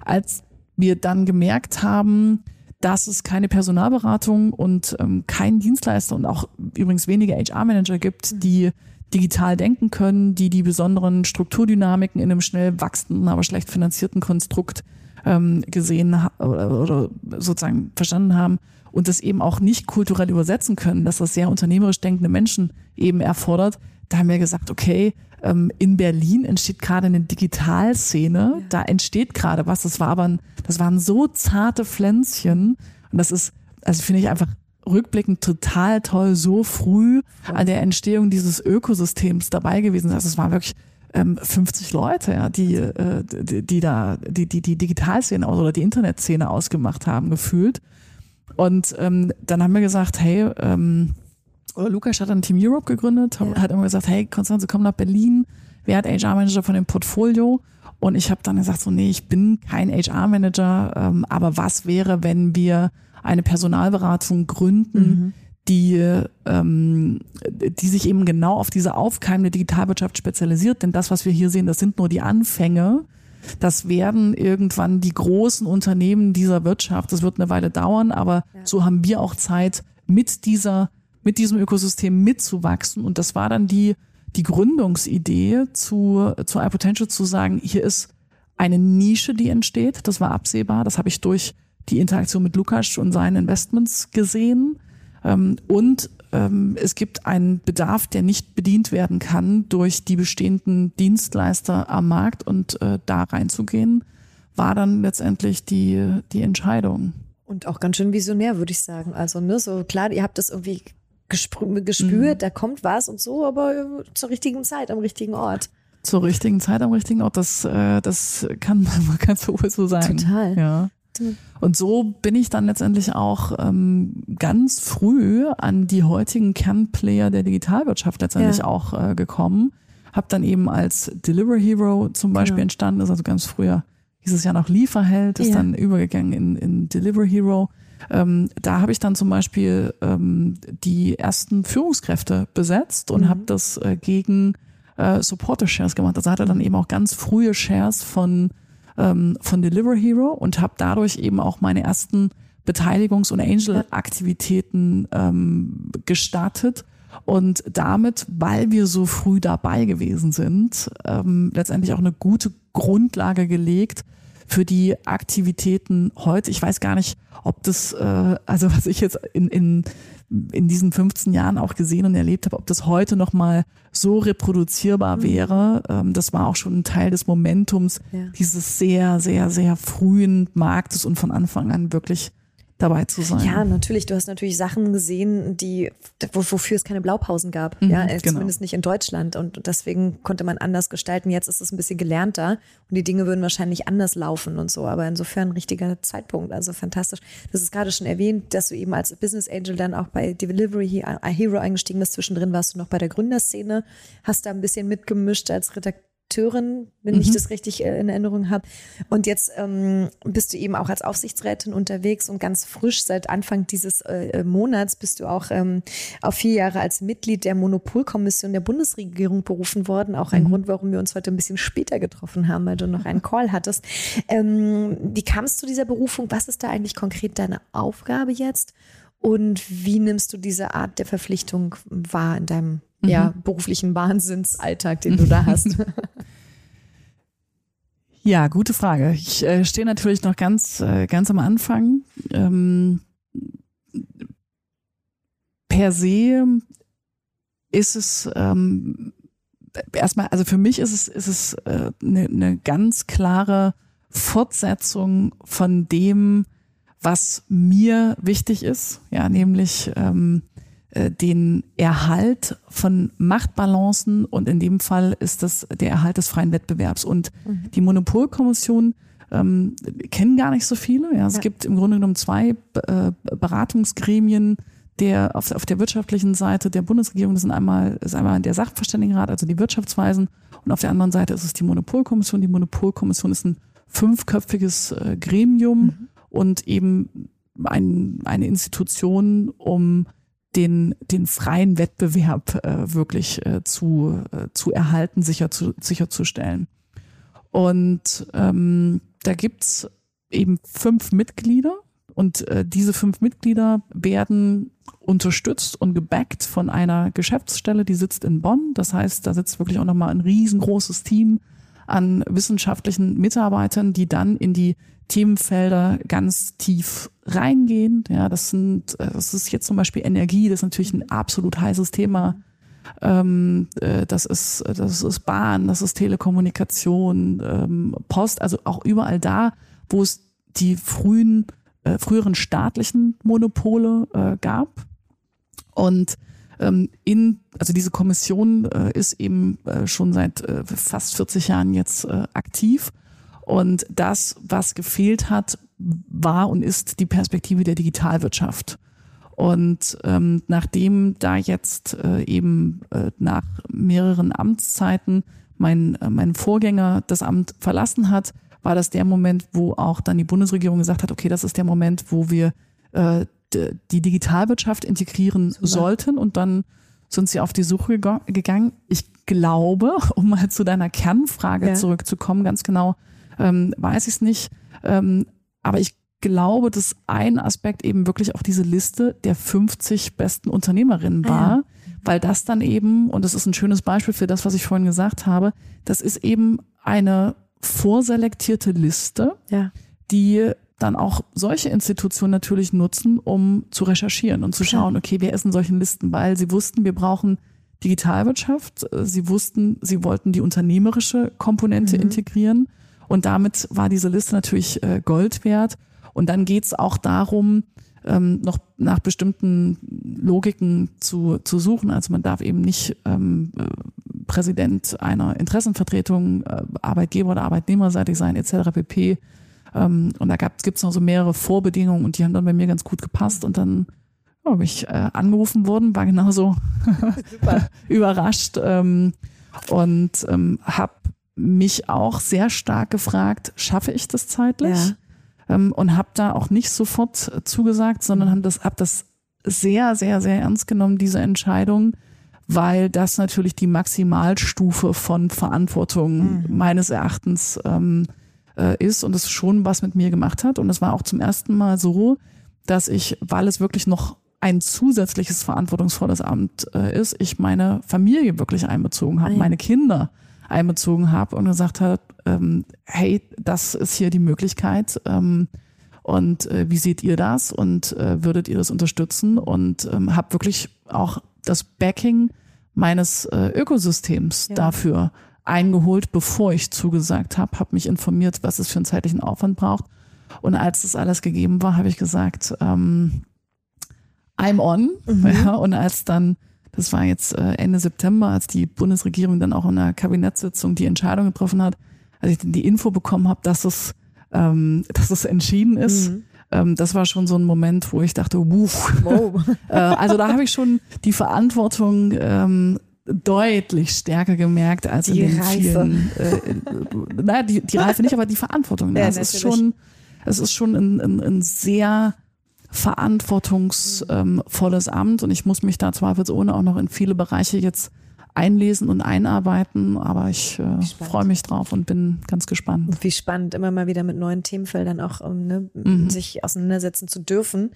Speaker 1: als wir dann gemerkt haben, dass es keine Personalberatung und ähm, keinen Dienstleister und auch übrigens wenige HR-Manager gibt, mhm. die digital denken können, die die besonderen Strukturdynamiken in einem schnell wachsenden, aber schlecht finanzierten Konstrukt ähm, gesehen oder, oder sozusagen verstanden haben und das eben auch nicht kulturell übersetzen können, dass das sehr unternehmerisch denkende Menschen eben erfordert. Da haben wir gesagt, okay, in Berlin entsteht gerade eine Digitalszene, ja. da entsteht gerade was. Das war aber, ein, das waren so zarte Pflänzchen und das ist, also finde ich einfach rückblickend total toll, so früh an der Entstehung dieses Ökosystems dabei gewesen. Also es waren wirklich ähm, 50 Leute, ja, die, äh, die, die da die, die, die Digitalszene oder die Internetszene ausgemacht haben, gefühlt. Und ähm, dann haben wir gesagt, hey, ähm, Lukas hat dann Team Europe gegründet, ja. hat immer gesagt, hey, Konstanze, komm nach Berlin. Wer hat HR-Manager von dem Portfolio? Und ich habe dann gesagt, so, nee, ich bin kein HR-Manager, ähm, aber was wäre, wenn wir eine Personalberatung gründen, mhm. die, ähm, die sich eben genau auf diese aufkeimende Digitalwirtschaft spezialisiert. Denn das, was wir hier sehen, das sind nur die Anfänge. Das werden irgendwann die großen Unternehmen dieser Wirtschaft. Das wird eine Weile dauern, aber ja. so haben wir auch Zeit, mit dieser, mit diesem Ökosystem mitzuwachsen. Und das war dann die, die Gründungsidee zu, zu iPotential zu sagen, hier ist eine Nische, die entsteht. Das war absehbar. Das habe ich durch die Interaktion mit Lukas und seinen Investments gesehen. Ähm, und ähm, es gibt einen Bedarf, der nicht bedient werden kann durch die bestehenden Dienstleister am Markt und äh, da reinzugehen, war dann letztendlich die, die Entscheidung.
Speaker 2: Und auch ganz schön visionär, würde ich sagen. Also, ne, so klar, ihr habt das irgendwie gespürt, mhm. da kommt was und so, aber äh, zur richtigen Zeit, am richtigen Ort.
Speaker 1: Zur richtigen Zeit, am richtigen Ort, das, äh, das kann, kann wohl so sein.
Speaker 2: Total.
Speaker 1: Ja. Und so bin ich dann letztendlich auch ähm, ganz früh an die heutigen Kernplayer der Digitalwirtschaft letztendlich ja. auch äh, gekommen. Hab dann eben als Delivery Hero zum Beispiel genau. entstanden, ist also ganz früher hieß es ja noch Lieferheld, ist ja. dann übergegangen in, in Delivery Hero. Ähm, da habe ich dann zum Beispiel ähm, die ersten Führungskräfte besetzt und mhm. habe das äh, gegen äh, Supporter-Shares gemacht. Also hatte dann eben auch ganz frühe Shares von, ähm, von Delivery Hero und habe dadurch eben auch meine ersten Beteiligungs- und Angel-Aktivitäten ähm, gestartet. Und damit, weil wir so früh dabei gewesen sind, ähm, letztendlich auch eine gute Grundlage gelegt, für die Aktivitäten heute. Ich weiß gar nicht, ob das, äh, also was ich jetzt in, in, in diesen 15 Jahren auch gesehen und erlebt habe, ob das heute nochmal so reproduzierbar mhm. wäre. Ähm, das war auch schon ein Teil des Momentums ja. dieses sehr, sehr, sehr frühen Marktes und von Anfang an wirklich dabei zu sein.
Speaker 2: Ja, natürlich. Du hast natürlich Sachen gesehen, die, wofür es keine Blaupausen gab. Mhm, ja, äh, genau. zumindest nicht in Deutschland. Und deswegen konnte man anders gestalten. Jetzt ist es ein bisschen gelernter und die Dinge würden wahrscheinlich anders laufen und so. Aber insofern ein richtiger Zeitpunkt. Also fantastisch. Das ist gerade schon erwähnt, dass du eben als Business Angel dann auch bei Delivery Hero eingestiegen bist. Zwischendrin warst du noch bei der Gründerszene, hast da ein bisschen mitgemischt als Redakteur Redakteurin, wenn mhm. ich das richtig in Erinnerung habe. Und jetzt ähm, bist du eben auch als Aufsichtsrätin unterwegs und ganz frisch seit Anfang dieses äh, äh, Monats bist du auch ähm, auf vier Jahre als Mitglied der Monopolkommission der Bundesregierung berufen worden. Auch ein mhm. Grund, warum wir uns heute ein bisschen später getroffen haben, weil du noch einen Call hattest. Ähm, wie kamst du zu dieser Berufung? Was ist da eigentlich konkret deine Aufgabe jetzt? Und wie nimmst du diese Art der Verpflichtung wahr in deinem mhm. ja, beruflichen Wahnsinnsalltag, den du da hast?
Speaker 1: Ja, gute Frage. Ich äh, stehe natürlich noch ganz, äh, ganz am Anfang. Ähm, per se ist es ähm, erstmal, also für mich ist es, ist es äh, eine, eine ganz klare Fortsetzung von dem, was mir wichtig ist, ja, nämlich ähm, äh, den Erhalt von Machtbalancen und in dem Fall ist das der Erhalt des freien Wettbewerbs. Und mhm. die Monopolkommission ähm, kennen gar nicht so viele. Ja, es ja. gibt im Grunde genommen zwei äh, Beratungsgremien der auf, auf der wirtschaftlichen Seite der Bundesregierung. Das sind einmal ist einmal der Sachverständigenrat, also die Wirtschaftsweisen, und auf der anderen Seite ist es die Monopolkommission. Die Monopolkommission ist ein fünfköpfiges äh, Gremium mhm. und eben ein, eine Institution, um den, den freien Wettbewerb äh, wirklich äh, zu, äh, zu erhalten, sicher zu, sicherzustellen. Und ähm, da gibt's eben fünf Mitglieder und äh, diese fünf Mitglieder werden unterstützt und gebackt von einer Geschäftsstelle, die sitzt in Bonn. Das heißt, da sitzt wirklich auch nochmal ein riesengroßes Team an wissenschaftlichen Mitarbeitern, die dann in die Themenfelder ganz tief reingehen. Ja, das sind, äh, das ist jetzt zum Beispiel Energie, das ist natürlich ein absolut heißes Thema. Ähm, äh, das ist, das ist Bahn, das ist Telekommunikation, ähm, Post, also auch überall da, wo es die frühen, äh, früheren staatlichen Monopole äh, gab. Und ähm, in, also diese Kommission äh, ist eben äh, schon seit äh, fast 40 Jahren jetzt äh, aktiv und das, was gefehlt hat, war und ist die Perspektive der Digitalwirtschaft. Und ähm, nachdem da jetzt äh, eben äh, nach mehreren Amtszeiten mein, mein Vorgänger das Amt verlassen hat, war das der Moment, wo auch dann die Bundesregierung gesagt hat, okay, das ist der Moment, wo wir äh, die Digitalwirtschaft integrieren Super. sollten. Und dann sind sie auf die Suche gegangen. Ich glaube, um mal zu deiner Kernfrage ja. zurückzukommen, ganz genau, ähm, weiß ich es nicht. Ähm, aber ich glaube, dass ein Aspekt eben wirklich auch diese Liste der 50 besten Unternehmerinnen war, ah, ja. weil das dann eben, und das ist ein schönes Beispiel für das, was ich vorhin gesagt habe, das ist eben eine vorselektierte Liste, ja. die dann auch solche Institutionen natürlich nutzen, um zu recherchieren und zu schauen, okay, wer ist in solchen Listen, weil sie wussten, wir brauchen Digitalwirtschaft. Sie wussten, sie wollten die unternehmerische Komponente mhm. integrieren. Und damit war diese Liste natürlich äh, Gold wert. Und dann geht's auch darum, ähm, noch nach bestimmten Logiken zu, zu suchen. Also man darf eben nicht ähm, äh, Präsident einer Interessenvertretung, äh, Arbeitgeber oder Arbeitnehmerseitig sein, etc. pp. Ähm, und da gibt es noch so mehrere Vorbedingungen und die haben dann bei mir ganz gut gepasst und dann ja, bin ich äh, angerufen worden, war genauso überrascht ähm, und ähm, habe mich auch sehr stark gefragt, schaffe ich das zeitlich? Ja. Ähm, und habe da auch nicht sofort zugesagt, sondern habe das, hab das sehr, sehr, sehr ernst genommen, diese Entscheidung, weil das natürlich die Maximalstufe von Verantwortung mhm. meines Erachtens ähm, äh, ist und es schon was mit mir gemacht hat. Und es war auch zum ersten Mal so, dass ich, weil es wirklich noch ein zusätzliches verantwortungsvolles Amt äh, ist, ich meine Familie wirklich einbezogen habe, ah, meine Kinder einbezogen habe und gesagt habe, ähm, hey, das ist hier die Möglichkeit ähm, und äh, wie seht ihr das und äh, würdet ihr das unterstützen und ähm, habe wirklich auch das Backing meines äh, Ökosystems ja. dafür eingeholt, bevor ich zugesagt habe, habe mich informiert, was es für einen zeitlichen Aufwand braucht. Und als das alles gegeben war, habe ich gesagt, ähm, I'm on. Mhm. Ja, und als dann, das war jetzt äh, Ende September, als die Bundesregierung dann auch in einer Kabinettssitzung die Entscheidung getroffen hat, als ich dann die Info bekommen habe, dass es, ähm, dass es entschieden ist, mhm. ähm, das war schon so ein Moment, wo ich dachte, wuff. Wow. äh, also da habe ich schon die Verantwortung ähm, deutlich stärker gemerkt als die in den Reife. vielen. Äh, naja, die, die Reife nicht, aber die Verantwortung. Ja, es ist schon, es ist schon ein, ein, ein sehr verantwortungsvolles Amt und ich muss mich da zweifelsohne auch noch in viele Bereiche jetzt einlesen und einarbeiten, aber ich äh, freue mich drauf und bin ganz gespannt.
Speaker 2: Wie spannend, immer mal wieder mit neuen Themenfeldern auch um, ne, mhm. sich auseinandersetzen zu dürfen.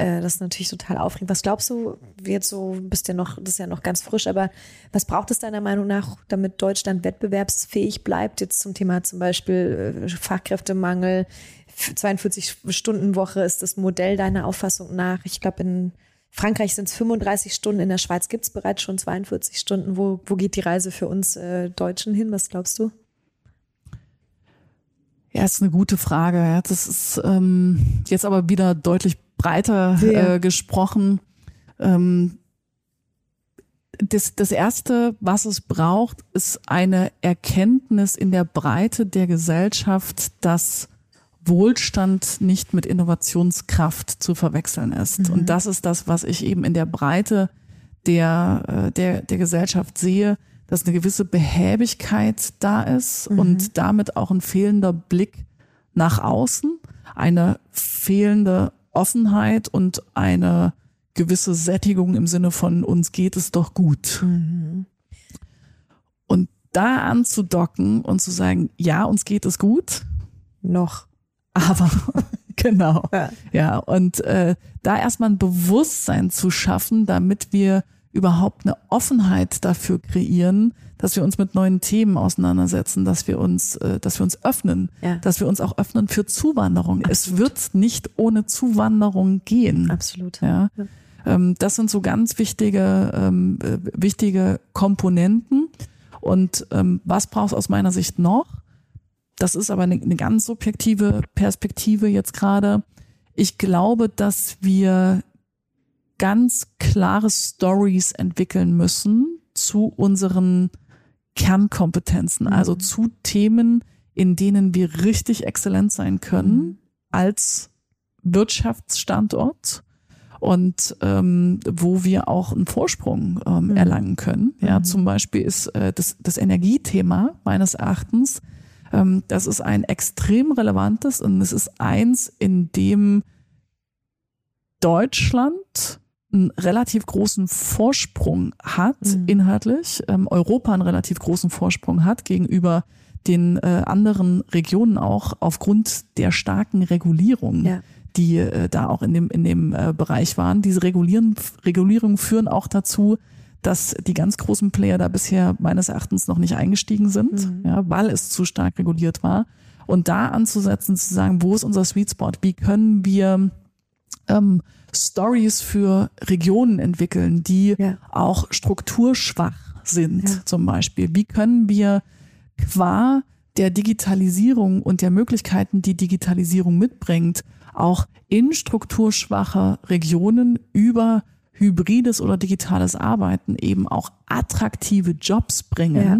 Speaker 2: Äh, das ist natürlich total aufregend. Was glaubst du, jetzt so, bist ja noch, das ist ja noch ganz frisch, aber was braucht es deiner Meinung nach, damit Deutschland wettbewerbsfähig bleibt? Jetzt zum Thema zum Beispiel äh, Fachkräftemangel, 42-Stunden-Woche ist das Modell deiner Auffassung nach. Ich glaube, in Frankreich sind es 35 Stunden, in der Schweiz gibt es bereits schon 42 Stunden. Wo, wo geht die Reise für uns äh, Deutschen hin? Was glaubst du?
Speaker 1: Ja, ist eine gute Frage. Das ist ähm, jetzt aber wieder deutlich breiter äh, gesprochen. Ähm, das, das Erste, was es braucht, ist eine Erkenntnis in der Breite der Gesellschaft, dass Wohlstand nicht mit Innovationskraft zu verwechseln ist. Mhm. Und das ist das, was ich eben in der Breite der, äh, der, der Gesellschaft sehe, dass eine gewisse Behäbigkeit da ist mhm. und damit auch ein fehlender Blick nach außen, eine fehlende Offenheit und eine gewisse Sättigung im Sinne von uns geht es doch gut. Mhm. Und da anzudocken und zu sagen, ja, uns geht es gut.
Speaker 2: Noch.
Speaker 1: Aber genau. Ja, ja und äh, da erstmal ein Bewusstsein zu schaffen, damit wir überhaupt eine Offenheit dafür kreieren, dass wir uns mit neuen Themen auseinandersetzen, dass wir uns, äh, dass wir uns öffnen, ja. dass wir uns auch öffnen für Zuwanderung. Absolut. Es wird nicht ohne Zuwanderung gehen.
Speaker 2: Absolut.
Speaker 1: Ja. ja. Ähm, das sind so ganz wichtige, ähm, äh, wichtige Komponenten. Und ähm, was brauchst aus meiner Sicht noch? Das ist aber eine, eine ganz subjektive Perspektive jetzt gerade. Ich glaube, dass wir ganz klare Stories entwickeln müssen zu unseren Kernkompetenzen, mhm. also zu Themen, in denen wir richtig exzellent sein können mhm. als Wirtschaftsstandort und ähm, wo wir auch einen Vorsprung ähm, mhm. erlangen können. Ja, mhm. zum Beispiel ist äh, das, das Energiethema meines Erachtens, ähm, das ist ein extrem relevantes und es ist eins, in dem Deutschland einen relativ großen Vorsprung hat, mhm. inhaltlich, ähm, Europa einen relativ großen Vorsprung hat gegenüber den äh, anderen Regionen auch aufgrund der starken Regulierung, ja. die äh, da auch in dem, in dem äh, Bereich waren. Diese Regulieren, Regulierungen führen auch dazu, dass die ganz großen Player da bisher meines Erachtens noch nicht eingestiegen sind, mhm. ja, weil es zu stark reguliert war. Und da anzusetzen, zu sagen, wo ist unser Sweet Spot? Wie können wir ähm, Stories für Regionen entwickeln, die ja. auch strukturschwach sind, ja. zum Beispiel? Wie können wir qua der Digitalisierung und der Möglichkeiten, die Digitalisierung mitbringt, auch in strukturschwache Regionen über hybrides oder digitales Arbeiten eben auch attraktive Jobs bringen, ja.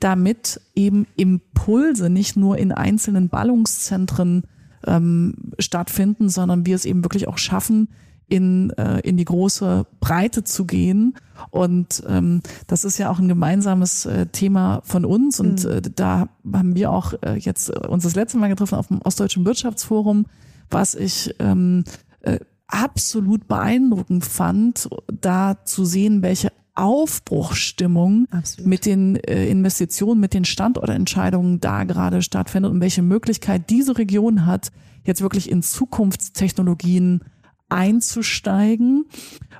Speaker 1: damit eben Impulse nicht nur in einzelnen Ballungszentren ähm, stattfinden, sondern wir es eben wirklich auch schaffen, in, äh, in die große Breite zu gehen. Und ähm, das ist ja auch ein gemeinsames äh, Thema von uns. Und mhm. äh, da haben wir auch äh, jetzt uns das letzte Mal getroffen auf dem Ostdeutschen Wirtschaftsforum, was ich ähm, äh, absolut beeindruckend fand, da zu sehen, welche Aufbruchstimmung Absolut. mit den äh, Investitionen, mit den Standortentscheidungen da gerade stattfindet und welche Möglichkeit diese Region hat, jetzt wirklich in Zukunftstechnologien einzusteigen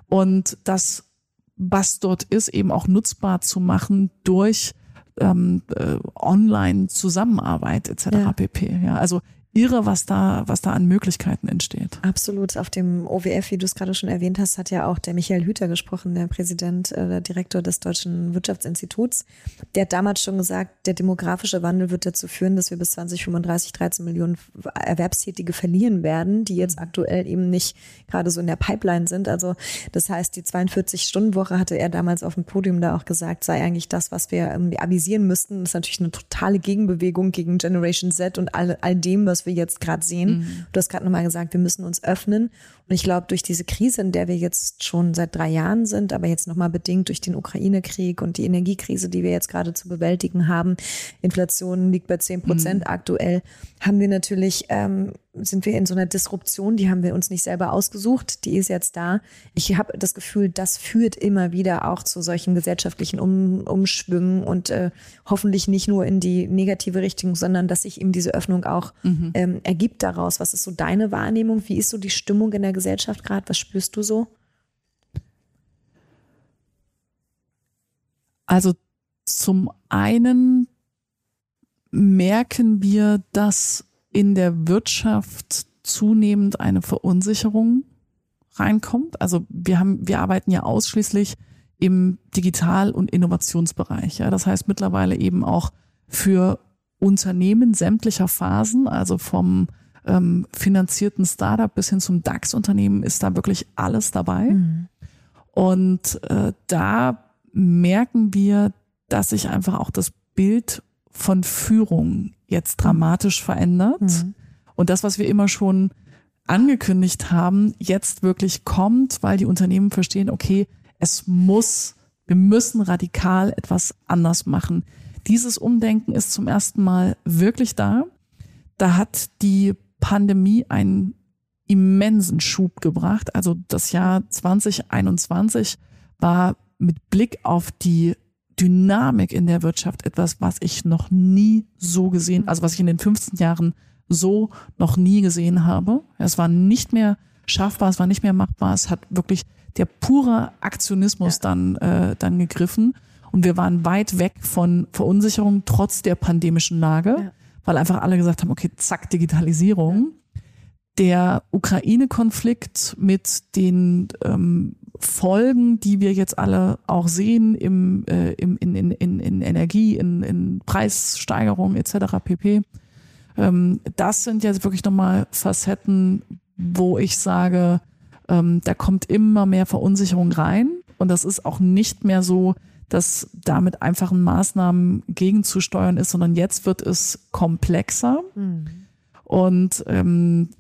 Speaker 1: und das, was dort ist, eben auch nutzbar zu machen durch ähm, äh, Online-Zusammenarbeit etc. Ja. pp. Ja, also irre, was da, was da an Möglichkeiten entsteht.
Speaker 2: Absolut. Auf dem OWF, wie du es gerade schon erwähnt hast, hat ja auch der Michael Hüter gesprochen, der Präsident, äh, der Direktor des Deutschen Wirtschaftsinstituts. Der hat damals schon gesagt, der demografische Wandel wird dazu führen, dass wir bis 2035 13 Millionen Erwerbstätige verlieren werden, die jetzt aktuell eben nicht gerade so in der Pipeline sind. Also das heißt, die 42-Stunden-Woche hatte er damals auf dem Podium da auch gesagt, sei eigentlich das, was wir irgendwie avisieren müssten. Das ist natürlich eine totale Gegenbewegung gegen Generation Z und all, all dem, was wir jetzt gerade sehen. Mhm. Du hast gerade nochmal gesagt, wir müssen uns öffnen. Und ich glaube, durch diese Krise, in der wir jetzt schon seit drei Jahren sind, aber jetzt nochmal bedingt durch den Ukraine-Krieg und die Energiekrise, die wir jetzt gerade zu bewältigen haben, Inflation liegt bei zehn Prozent mhm. aktuell, haben wir natürlich, ähm, sind wir in so einer Disruption, die haben wir uns nicht selber ausgesucht, die ist jetzt da. Ich habe das Gefühl, das führt immer wieder auch zu solchen gesellschaftlichen um Umschwüngen und äh, hoffentlich nicht nur in die negative Richtung, sondern dass sich eben diese Öffnung auch mhm. ähm, ergibt daraus. Was ist so deine Wahrnehmung? Wie ist so die Stimmung in der Gesellschaft gerade? Was spürst du so?
Speaker 1: Also zum einen merken wir, dass in der Wirtschaft zunehmend eine Verunsicherung reinkommt. Also wir haben, wir arbeiten ja ausschließlich im Digital- und Innovationsbereich. Ja. Das heißt mittlerweile eben auch für Unternehmen sämtlicher Phasen, also vom ähm, finanzierten Startup bis hin zum DAX-Unternehmen ist da wirklich alles dabei. Mhm. Und äh, da merken wir, dass sich einfach auch das Bild von Führung jetzt dramatisch verändert. Mhm. Und das, was wir immer schon angekündigt haben, jetzt wirklich kommt, weil die Unternehmen verstehen, okay, es muss, wir müssen radikal etwas anders machen. Dieses Umdenken ist zum ersten Mal wirklich da. Da hat die Pandemie einen immensen Schub gebracht. Also das Jahr 2021 war mit Blick auf die Dynamik in der Wirtschaft etwas, was ich noch nie so gesehen, also was ich in den 15 Jahren so noch nie gesehen habe. Es war nicht mehr schaffbar, es war nicht mehr machbar, es hat wirklich der pure Aktionismus ja. dann, äh, dann gegriffen. Und wir waren weit weg von Verunsicherung trotz der pandemischen Lage. Ja weil einfach alle gesagt haben, okay, zack, Digitalisierung. Der Ukraine-Konflikt mit den ähm, Folgen, die wir jetzt alle auch sehen im, äh, im, in, in, in, in Energie, in, in Preissteigerung etc. pp. Ähm, das sind jetzt wirklich nochmal Facetten, wo ich sage, ähm, da kommt immer mehr Verunsicherung rein. Und das ist auch nicht mehr so, dass damit einfachen Maßnahmen gegenzusteuern ist, sondern jetzt wird es komplexer. Mhm. Und ähm,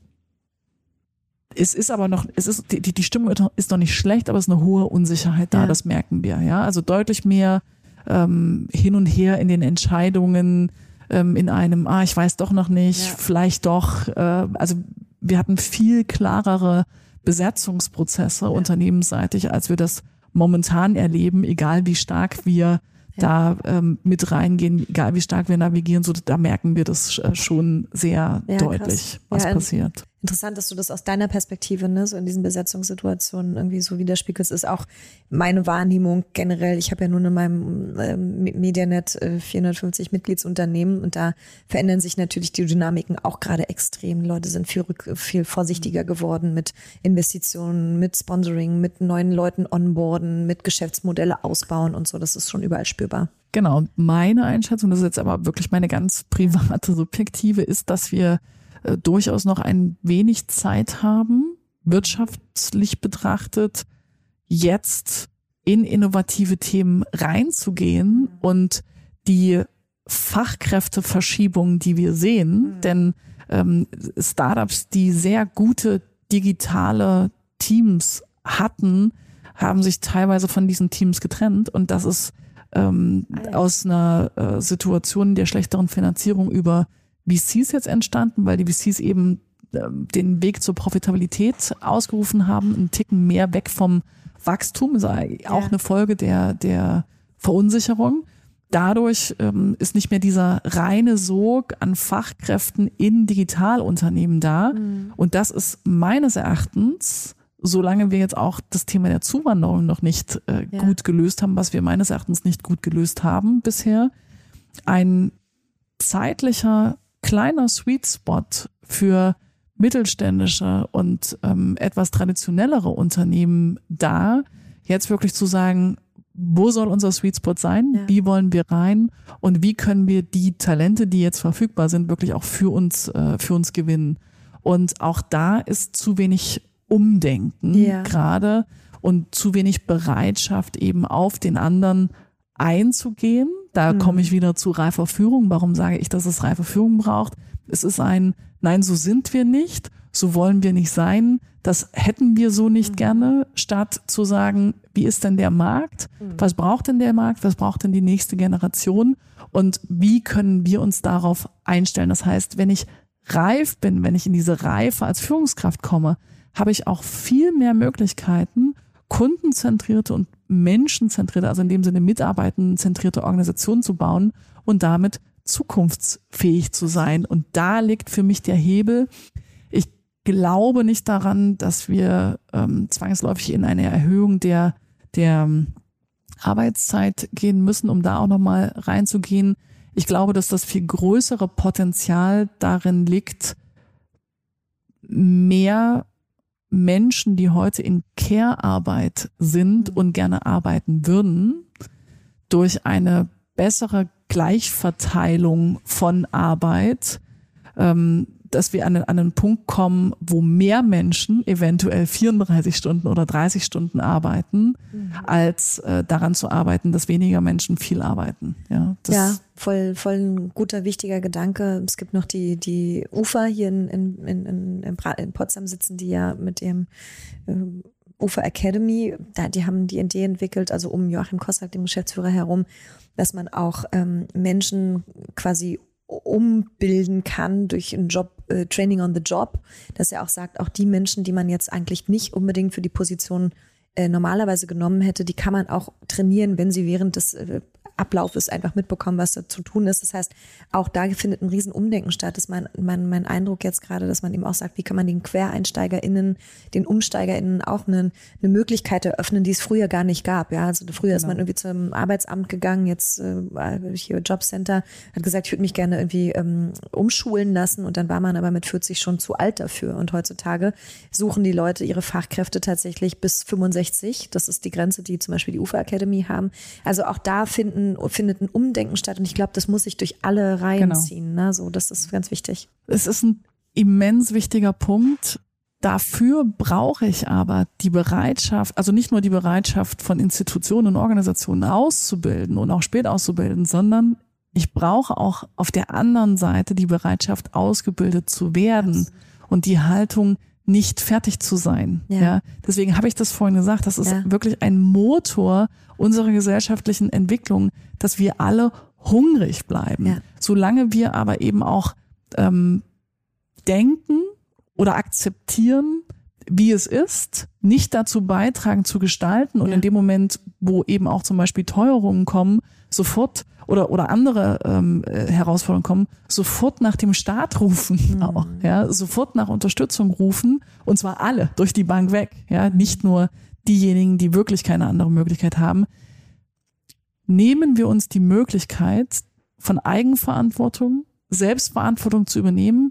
Speaker 1: es ist aber noch, es ist, die, die Stimmung ist noch nicht schlecht, aber es ist eine hohe Unsicherheit da, ja. das merken wir, ja. Also deutlich mehr ähm, hin und her in den Entscheidungen, ähm, in einem, ah, ich weiß doch noch nicht, ja. vielleicht doch. Äh, also wir hatten viel klarere Besetzungsprozesse ja. unternehmensseitig, als wir das momentan erleben, egal wie stark wir ja. da ähm, mit reingehen, egal wie stark wir navigieren, so da merken wir das äh, schon sehr ja, deutlich, krass. was ja, passiert.
Speaker 2: In Interessant, dass du das aus deiner Perspektive, ne, so in diesen Besetzungssituationen irgendwie so widerspiegelst, ist auch meine Wahrnehmung generell. Ich habe ja nun in meinem äh, Medianet äh, 450 Mitgliedsunternehmen und da verändern sich natürlich die Dynamiken auch gerade extrem. Leute sind viel, viel vorsichtiger geworden mit Investitionen, mit Sponsoring, mit neuen Leuten onboarden, mit Geschäftsmodelle ausbauen und so. Das ist schon überall spürbar.
Speaker 1: Genau. Meine Einschätzung, das ist jetzt aber wirklich meine ganz private, subjektive, ist, dass wir äh, durchaus noch ein wenig Zeit haben, wirtschaftlich betrachtet, jetzt in innovative Themen reinzugehen und die Fachkräfteverschiebung, die wir sehen, mhm. denn ähm, Startups, die sehr gute digitale Teams hatten, haben sich teilweise von diesen Teams getrennt und das ist ähm, aus einer äh, Situation der schlechteren Finanzierung über VCs jetzt entstanden, weil die VCs eben äh, den Weg zur Profitabilität ausgerufen haben, einen Ticken mehr weg vom Wachstum, ist auch ja. eine Folge der, der Verunsicherung. Dadurch ähm, ist nicht mehr dieser reine Sog an Fachkräften in Digitalunternehmen da. Mhm. Und das ist meines Erachtens solange wir jetzt auch das Thema der Zuwanderung noch nicht äh, ja. gut gelöst haben, was wir meines Erachtens nicht gut gelöst haben bisher, ein zeitlicher kleiner Sweet Spot für mittelständische und ähm, etwas traditionellere Unternehmen da, jetzt wirklich zu sagen, wo soll unser Sweet Spot sein? Ja. Wie wollen wir rein? Und wie können wir die Talente, die jetzt verfügbar sind, wirklich auch für uns, äh, für uns gewinnen? Und auch da ist zu wenig Umdenken ja. gerade und zu wenig Bereitschaft eben auf den anderen einzugehen. Da mhm. komme ich wieder zu reifer Führung. Warum sage ich, dass es reife Führung braucht? Es ist ein, nein, so sind wir nicht, so wollen wir nicht sein, das hätten wir so nicht mhm. gerne, statt zu sagen, wie ist denn der Markt? Mhm. Was braucht denn der Markt? Was braucht denn die nächste Generation? Und wie können wir uns darauf einstellen? Das heißt, wenn ich reif bin, wenn ich in diese Reife als Führungskraft komme, habe ich auch viel mehr Möglichkeiten, kundenzentrierte und menschenzentrierte, also in dem Sinne mitarbeitenzentrierte Organisationen zu bauen und damit zukunftsfähig zu sein. Und da liegt für mich der Hebel. Ich glaube nicht daran, dass wir ähm, zwangsläufig in eine Erhöhung der, der ähm, Arbeitszeit gehen müssen, um da auch nochmal reinzugehen. Ich glaube, dass das viel größere Potenzial darin liegt, mehr Menschen, die heute in Care-Arbeit sind und gerne arbeiten würden, durch eine bessere Gleichverteilung von Arbeit ähm, dass wir an, an einen Punkt kommen, wo mehr Menschen eventuell 34 Stunden oder 30 Stunden arbeiten, mhm. als äh, daran zu arbeiten, dass weniger Menschen viel arbeiten. Ja,
Speaker 2: ja, voll, voll ein guter, wichtiger Gedanke. Es gibt noch die, die Ufer hier in, in, in, in Potsdam sitzen, die ja mit dem äh, Ufer Academy, da, die haben die Idee entwickelt, also um Joachim Kossack, dem Geschäftsführer herum, dass man auch ähm, Menschen quasi umbilden kann durch ein Job, äh, Training on the Job, dass er auch sagt, auch die Menschen, die man jetzt eigentlich nicht unbedingt für die Position äh, normalerweise genommen hätte, die kann man auch trainieren, wenn sie während des äh, Ablauf ist, einfach mitbekommen, was da zu tun ist. Das heißt, auch da findet ein Riesenumdenken statt. Das ist mein, mein, mein Eindruck jetzt gerade, dass man eben auch sagt, wie kann man den QuereinsteigerInnen, den UmsteigerInnen auch eine, eine Möglichkeit eröffnen, die es früher gar nicht gab. Ja, also früher genau. ist man irgendwie zum Arbeitsamt gegangen, jetzt äh, hier Jobcenter, hat gesagt, ich würde mich gerne irgendwie ähm, umschulen lassen und dann war man aber mit 40 schon zu alt dafür. Und heutzutage suchen die Leute ihre Fachkräfte tatsächlich bis 65. Das ist die Grenze, die zum Beispiel die UFA Academy haben. Also auch da finden findet ein Umdenken statt. Und ich glaube, das muss sich durch alle Reihen genau. ziehen. Ne? So, das ist ganz wichtig.
Speaker 1: Es ist ein immens wichtiger Punkt. Dafür brauche ich aber die Bereitschaft, also nicht nur die Bereitschaft von Institutionen und Organisationen auszubilden und auch spät auszubilden, sondern ich brauche auch auf der anderen Seite die Bereitschaft, ausgebildet zu werden und die Haltung, nicht fertig zu sein. Ja. ja? Deswegen habe ich das vorhin gesagt, das ist ja. wirklich ein Motor unserer gesellschaftlichen Entwicklung, dass wir alle hungrig bleiben. Ja. Solange wir aber eben auch ähm, denken oder akzeptieren, wie es ist, nicht dazu beitragen zu gestalten und in dem Moment, wo eben auch zum Beispiel Teuerungen kommen, sofort oder oder andere ähm, äh, Herausforderungen kommen, sofort nach dem Staat rufen, mhm. auch, ja, sofort nach Unterstützung rufen und zwar alle durch die Bank weg, ja, nicht nur diejenigen, die wirklich keine andere Möglichkeit haben. Nehmen wir uns die Möglichkeit von Eigenverantwortung, Selbstverantwortung zu übernehmen,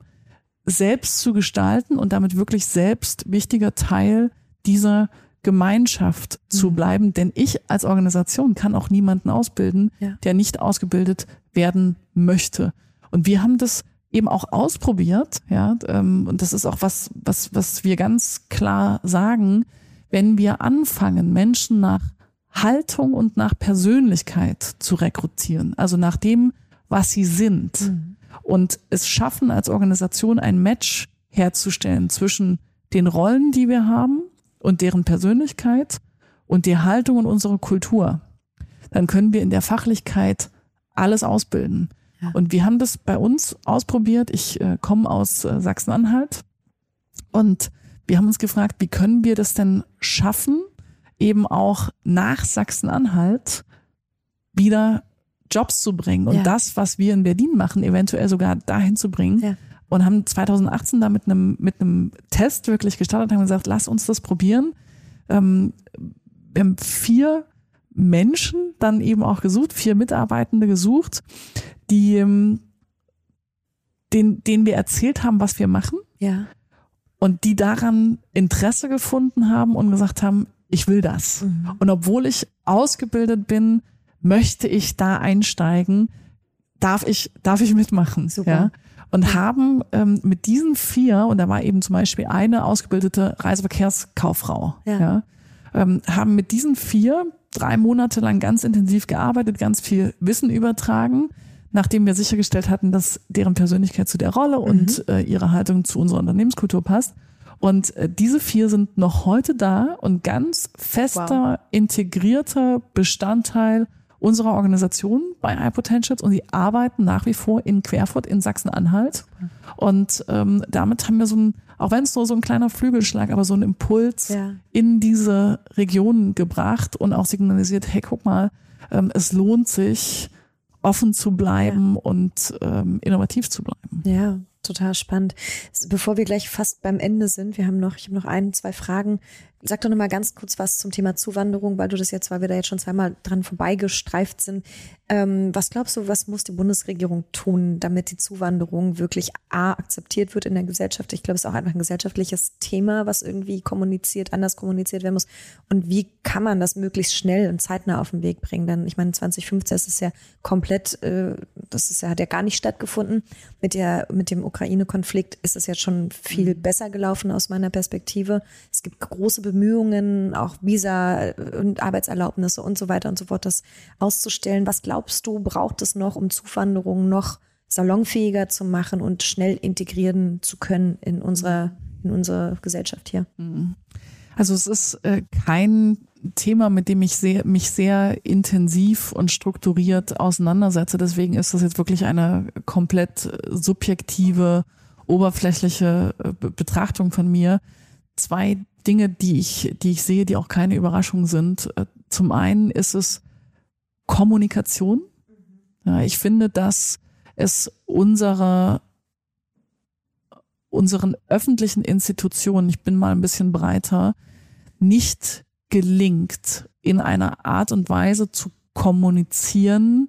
Speaker 1: selbst zu gestalten und damit wirklich selbst wichtiger Teil dieser Gemeinschaft mhm. zu bleiben. Denn ich als Organisation kann auch niemanden ausbilden, ja. der nicht ausgebildet werden möchte. Und wir haben das eben auch ausprobiert, ja, ähm, und das ist auch was, was, was wir ganz klar sagen, wenn wir anfangen, Menschen nach Haltung und nach Persönlichkeit zu rekrutieren, also nach dem, was sie sind, mhm. und es schaffen als Organisation ein Match herzustellen zwischen den Rollen, die wir haben, und deren Persönlichkeit und die Haltung und unsere Kultur, dann können wir in der Fachlichkeit alles ausbilden. Ja. Und wir haben das bei uns ausprobiert. Ich äh, komme aus äh, Sachsen-Anhalt und wir haben uns gefragt, wie können wir das denn schaffen, eben auch nach Sachsen-Anhalt wieder Jobs zu bringen und ja. das, was wir in Berlin machen, eventuell sogar dahin zu bringen. Ja und haben 2018 da mit einem, mit einem Test wirklich gestartet, haben gesagt, lass uns das probieren. Ähm, wir haben vier Menschen dann eben auch gesucht, vier Mitarbeitende gesucht, die, ähm, den, denen wir erzählt haben, was wir machen.
Speaker 2: Ja.
Speaker 1: Und die daran Interesse gefunden haben und gesagt haben, ich will das. Mhm. Und obwohl ich ausgebildet bin, möchte ich da einsteigen, darf ich, darf ich mitmachen. Super. Ja? Und haben ähm, mit diesen vier, und da war eben zum Beispiel eine ausgebildete Reiseverkehrskauffrau, ja. ja ähm, haben mit diesen vier drei Monate lang ganz intensiv gearbeitet, ganz viel Wissen übertragen, nachdem wir sichergestellt hatten, dass deren Persönlichkeit zu der Rolle und mhm. äh, ihre Haltung zu unserer Unternehmenskultur passt. Und äh, diese vier sind noch heute da und ganz fester, wow. integrierter Bestandteil unserer Organisation bei iPotentials und die arbeiten nach wie vor in Querfurt in Sachsen-Anhalt. Und ähm, damit haben wir so ein, auch wenn es nur so ein kleiner Flügelschlag, aber so ein Impuls ja. in diese Region gebracht und auch signalisiert, hey, guck mal, ähm, es lohnt sich, offen zu bleiben ja. und ähm, innovativ zu bleiben.
Speaker 2: Ja, total spannend. Bevor wir gleich fast beim Ende sind, wir haben noch, ich habe noch ein, zwei Fragen. Sag doch noch mal ganz kurz was zum Thema Zuwanderung, weil du das jetzt, weil wir da jetzt schon zweimal dran vorbeigestreift sind. Ähm, was glaubst du, was muss die Bundesregierung tun, damit die Zuwanderung wirklich A, akzeptiert wird in der Gesellschaft? Ich glaube, es ist auch einfach ein gesellschaftliches Thema, was irgendwie kommuniziert, anders kommuniziert werden muss. Und wie kann man das möglichst schnell und zeitnah auf den Weg bringen? Denn ich meine, 2015 ist es ja komplett, äh, das ist ja, hat ja gar nicht stattgefunden. Mit der, mit dem Ukraine-Konflikt ist es jetzt schon viel mhm. besser gelaufen aus meiner Perspektive. Es gibt große Bemühungen, auch Visa und Arbeitserlaubnisse und so weiter und so fort, das auszustellen. Was glaubst du, braucht es noch, um Zuwanderung noch salonfähiger zu machen und schnell integrieren zu können in unserer, in unsere Gesellschaft hier? Mhm.
Speaker 1: Also es ist äh, kein Thema, mit dem ich sehr, mich sehr intensiv und strukturiert auseinandersetze. Deswegen ist das jetzt wirklich eine komplett äh, subjektive, oberflächliche äh, Betrachtung von mir. Zwei Dinge, die ich, die ich sehe, die auch keine Überraschung sind. Zum einen ist es Kommunikation. Ja, ich finde, dass es unsere, unseren öffentlichen Institutionen, ich bin mal ein bisschen breiter, nicht gelingt, in einer Art und Weise zu kommunizieren,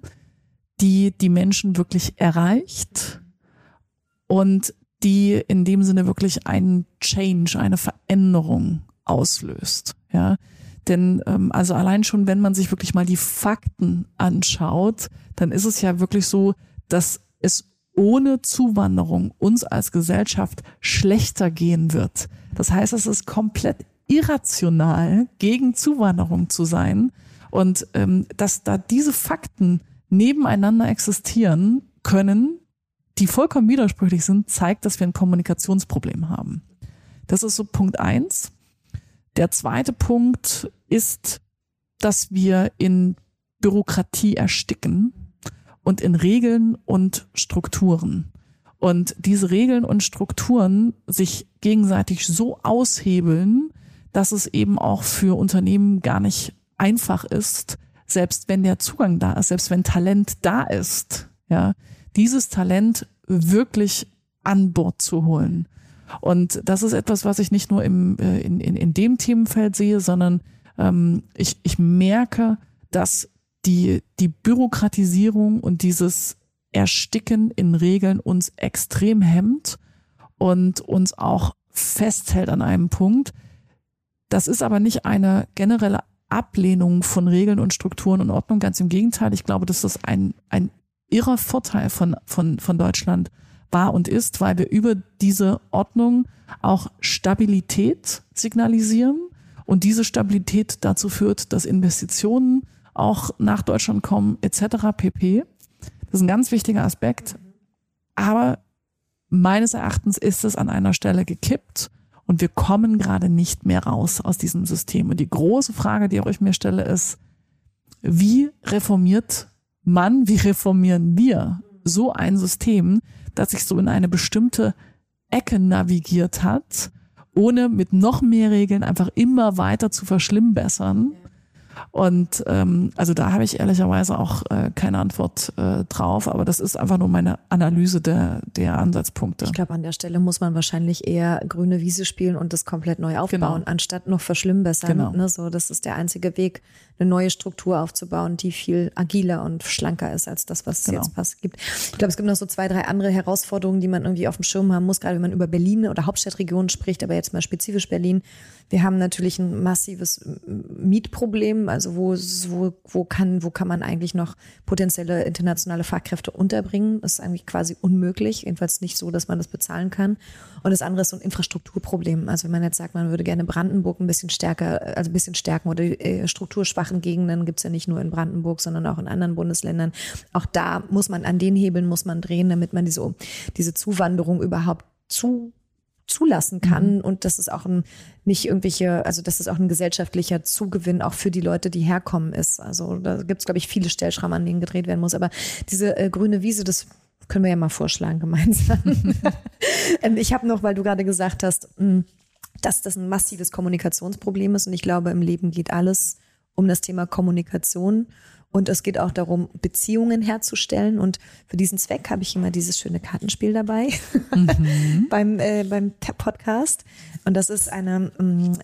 Speaker 1: die die Menschen wirklich erreicht und die in dem Sinne wirklich einen Change, eine Veränderung auslöst. Ja, denn ähm, also allein schon, wenn man sich wirklich mal die Fakten anschaut, dann ist es ja wirklich so, dass es ohne Zuwanderung uns als Gesellschaft schlechter gehen wird. Das heißt, es ist komplett irrational, gegen Zuwanderung zu sein. Und ähm, dass da diese Fakten nebeneinander existieren können, die vollkommen widersprüchlich sind, zeigt, dass wir ein Kommunikationsproblem haben. Das ist so Punkt eins. Der zweite Punkt ist, dass wir in Bürokratie ersticken und in Regeln und Strukturen. Und diese Regeln und Strukturen sich gegenseitig so aushebeln, dass es eben auch für Unternehmen gar nicht einfach ist, selbst wenn der Zugang da ist, selbst wenn Talent da ist, ja, dieses Talent wirklich an Bord zu holen. Und das ist etwas, was ich nicht nur im, äh, in, in, in dem Themenfeld sehe, sondern ähm, ich, ich merke, dass die, die Bürokratisierung und dieses Ersticken in Regeln uns extrem hemmt und uns auch festhält an einem Punkt. Das ist aber nicht eine generelle Ablehnung von Regeln und Strukturen und Ordnung. Ganz im Gegenteil. Ich glaube, dass das ein, ein irrer Vorteil von, von, von Deutschland war und ist, weil wir über diese Ordnung auch Stabilität signalisieren und diese Stabilität dazu führt, dass Investitionen auch nach Deutschland kommen etc. pp. Das ist ein ganz wichtiger Aspekt. Aber meines Erachtens ist es an einer Stelle gekippt und wir kommen gerade nicht mehr raus aus diesem System. Und die große Frage, die auch ich mir stelle, ist, wie reformiert man, wie reformieren wir so ein System, das sich so in eine bestimmte Ecke navigiert hat, ohne mit noch mehr Regeln einfach immer weiter zu verschlimmbessern. Und ähm, also da habe ich ehrlicherweise auch äh, keine Antwort äh, drauf, aber das ist einfach nur meine Analyse der, der Ansatzpunkte.
Speaker 2: Ich glaube, an der Stelle muss man wahrscheinlich eher grüne Wiese spielen und das komplett neu aufbauen, genau. anstatt noch verschlimmbessern. Genau. Ne? So, das ist der einzige Weg, eine neue Struktur aufzubauen, die viel agiler und schlanker ist als das, was es genau. jetzt passt, gibt. Ich glaube, es gibt noch so zwei, drei andere Herausforderungen, die man irgendwie auf dem Schirm haben muss, gerade wenn man über Berlin oder Hauptstadtregionen spricht, aber jetzt mal spezifisch Berlin. Wir haben natürlich ein massives Mietproblem, also wo, wo, wo, kann, wo kann man eigentlich noch potenzielle internationale Fachkräfte unterbringen? Das ist eigentlich quasi unmöglich, jedenfalls nicht so, dass man das bezahlen kann. Und das andere ist so ein Infrastrukturproblem. Also wenn man jetzt sagt, man würde gerne Brandenburg ein bisschen stärker, also ein bisschen stärken oder äh, strukturschwachen Gegenden gibt es ja nicht nur in Brandenburg, sondern auch in anderen Bundesländern. Auch da muss man an den Hebeln muss man drehen, damit man diese, diese Zuwanderung überhaupt zu zulassen kann mhm. und dass es auch ein nicht irgendwelche, also dass es auch ein gesellschaftlicher Zugewinn auch für die Leute, die herkommen ist. Also da gibt es, glaube ich, viele Stellschrauben, an denen gedreht werden muss. Aber diese äh, grüne Wiese, das können wir ja mal vorschlagen gemeinsam. Ähm, ich habe noch, weil du gerade gesagt hast, hm, dass das ein massives Kommunikationsproblem ist und ich glaube, im Leben geht alles um das Thema Kommunikation. Und es geht auch darum, Beziehungen herzustellen. Und für diesen Zweck habe ich immer dieses schöne Kartenspiel dabei mhm. beim, äh, beim Podcast. Und das ist eine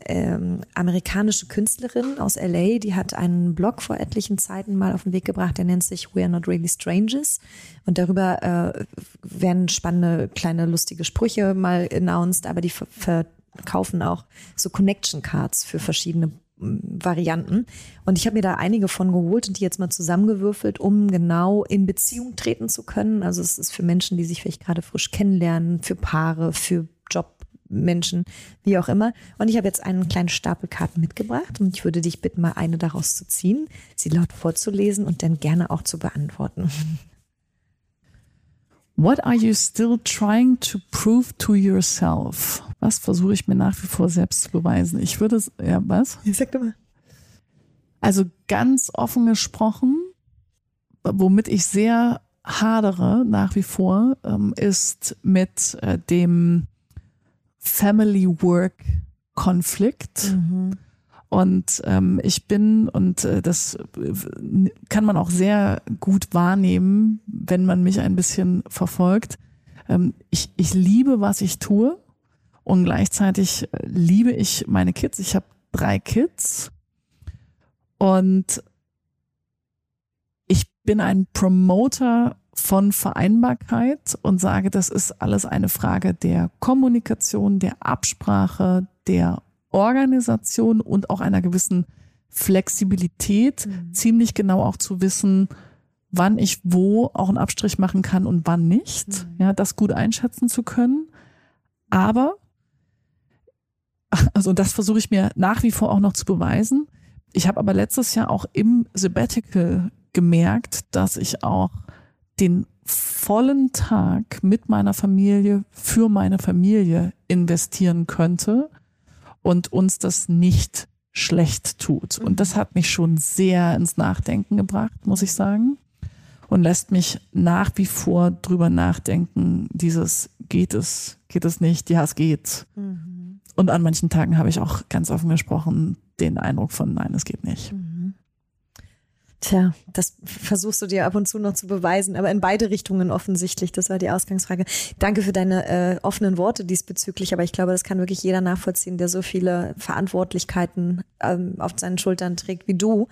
Speaker 2: ähm, amerikanische Künstlerin aus LA, die hat einen Blog vor etlichen Zeiten mal auf den Weg gebracht, der nennt sich We Are Not Really Strangers. Und darüber äh, werden spannende, kleine, lustige Sprüche mal announced, aber die verkaufen auch so Connection Cards für verschiedene Varianten. Und ich habe mir da einige von geholt und die jetzt mal zusammengewürfelt, um genau in Beziehung treten zu können. Also es ist für Menschen, die sich vielleicht gerade frisch kennenlernen, für Paare, für Jobmenschen, wie auch immer. Und ich habe jetzt einen kleinen Stapel Karten mitgebracht und ich würde dich bitten, mal eine daraus zu ziehen, sie laut vorzulesen und dann gerne auch zu beantworten.
Speaker 1: What are you still trying to prove to yourself? Was versuche ich mir nach wie vor selbst zu beweisen? Ich würde, ja, was?
Speaker 2: Sag doch mal.
Speaker 1: Also ganz offen gesprochen, womit ich sehr hadere nach wie vor, ähm, ist mit äh, dem Family Work Konflikt. Mhm. Und ähm, ich bin, und äh, das äh, kann man auch sehr gut wahrnehmen, wenn man mich ein bisschen verfolgt. Ähm, ich, ich liebe, was ich tue. Und gleichzeitig äh, liebe ich meine Kids. Ich habe drei Kids. Und ich bin ein Promoter von Vereinbarkeit und sage, das ist alles eine Frage der Kommunikation, der Absprache, der Organisation und auch einer gewissen Flexibilität, mhm. ziemlich genau auch zu wissen, wann ich wo auch einen Abstrich machen kann und wann nicht, mhm. ja, das gut einschätzen zu können. Aber, also das versuche ich mir nach wie vor auch noch zu beweisen. Ich habe aber letztes Jahr auch im Sabbatical gemerkt, dass ich auch den vollen Tag mit meiner Familie für meine Familie investieren könnte und uns das nicht schlecht tut. Und das hat mich schon sehr ins Nachdenken gebracht, muss ich sagen. und lässt mich nach wie vor drüber nachdenken, dieses geht es, geht es nicht, ja, es geht. Mhm. Und an manchen Tagen habe ich auch ganz offen gesprochen den Eindruck von, nein, es geht nicht. Mhm.
Speaker 2: Tja, das versuchst du dir ab und zu noch zu beweisen, aber in beide Richtungen offensichtlich. Das war die Ausgangsfrage. Danke für deine äh, offenen Worte diesbezüglich, aber ich glaube, das kann wirklich jeder nachvollziehen, der so viele Verantwortlichkeiten ähm, auf seinen Schultern trägt wie du.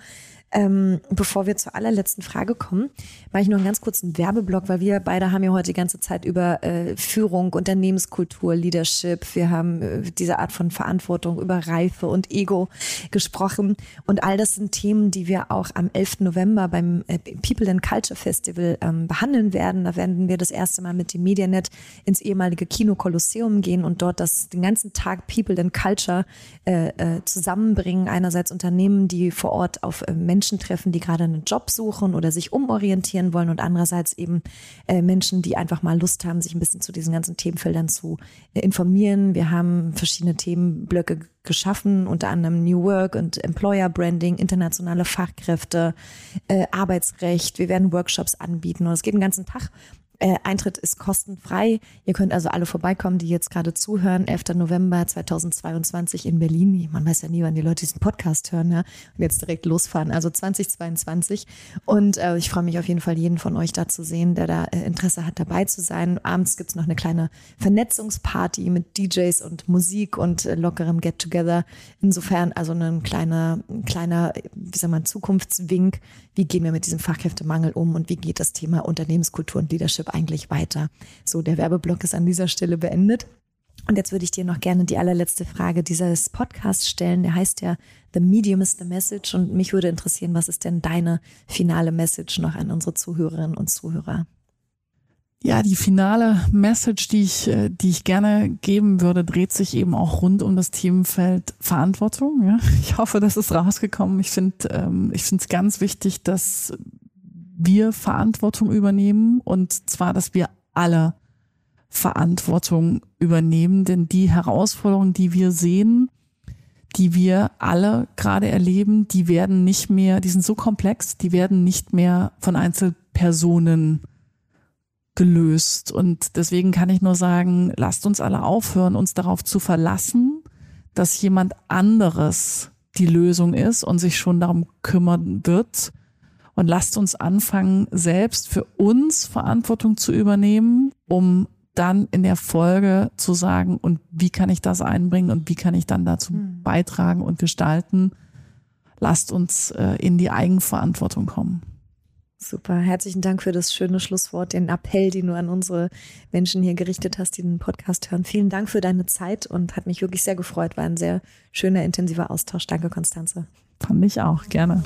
Speaker 2: Ähm, bevor wir zur allerletzten Frage kommen, mache ich noch einen ganz kurzen Werbeblock, weil wir beide haben ja heute die ganze Zeit über äh, Führung, Unternehmenskultur, Leadership, wir haben äh, diese Art von Verantwortung über Reife und Ego gesprochen. Und all das sind Themen, die wir auch am 11. November beim äh, People and Culture Festival ähm, behandeln werden. Da werden wir das erste Mal mit dem Medianet ins ehemalige Kino Kolosseum gehen und dort das den ganzen Tag People and Culture äh, äh, zusammenbringen. Einerseits Unternehmen, die vor Ort auf äh, Menschen Menschen treffen, die gerade einen Job suchen oder sich umorientieren wollen und andererseits eben äh, Menschen, die einfach mal Lust haben, sich ein bisschen zu diesen ganzen Themenfeldern zu äh, informieren. Wir haben verschiedene Themenblöcke geschaffen, unter anderem New Work und Employer Branding, internationale Fachkräfte, äh, Arbeitsrecht. Wir werden Workshops anbieten und es geht den ganzen Tag äh, Eintritt ist kostenfrei. Ihr könnt also alle vorbeikommen, die jetzt gerade zuhören. 11. November 2022 in Berlin. Man weiß ja nie, wann die Leute diesen Podcast hören ja? und jetzt direkt losfahren. Also 2022. Und äh, ich freue mich auf jeden Fall, jeden von euch da zu sehen, der da äh, Interesse hat, dabei zu sein. Abends gibt's noch eine kleine Vernetzungsparty mit DJs und Musik und äh, lockerem Get-Together. Insofern also ein kleiner, ein kleiner, wie sagt man, Zukunftswink. Wie gehen wir mit diesem Fachkräftemangel um und wie geht das Thema Unternehmenskultur und Leadership eigentlich weiter? So, der Werbeblock ist an dieser Stelle beendet. Und jetzt würde ich dir noch gerne die allerletzte Frage dieses Podcasts stellen. Der heißt ja The Medium is the Message. Und mich würde interessieren, was ist denn deine finale Message noch an unsere Zuhörerinnen und Zuhörer?
Speaker 1: Ja, die finale Message, die ich, äh, die ich gerne geben würde, dreht sich eben auch rund um das Themenfeld Verantwortung. Ja. Ich hoffe, das ist rausgekommen. Ich finde, ähm, ich finde es ganz wichtig, dass wir Verantwortung übernehmen und zwar, dass wir alle Verantwortung übernehmen, denn die Herausforderungen, die wir sehen, die wir alle gerade erleben, die werden nicht mehr, die sind so komplex, die werden nicht mehr von Einzelpersonen gelöst. Und deswegen kann ich nur sagen, lasst uns alle aufhören, uns darauf zu verlassen, dass jemand anderes die Lösung ist und sich schon darum kümmern wird, und lasst uns anfangen, selbst für uns Verantwortung zu übernehmen, um dann in der Folge zu sagen, und wie kann ich das einbringen und wie kann ich dann dazu mhm. beitragen und gestalten. Lasst uns äh, in die Eigenverantwortung kommen.
Speaker 2: Super, herzlichen Dank für das schöne Schlusswort, den Appell, den du an unsere Menschen hier gerichtet hast, die den Podcast hören. Vielen Dank für deine Zeit und hat mich wirklich sehr gefreut. War ein sehr schöner, intensiver Austausch. Danke, Konstanze.
Speaker 1: Fand ich auch, gerne.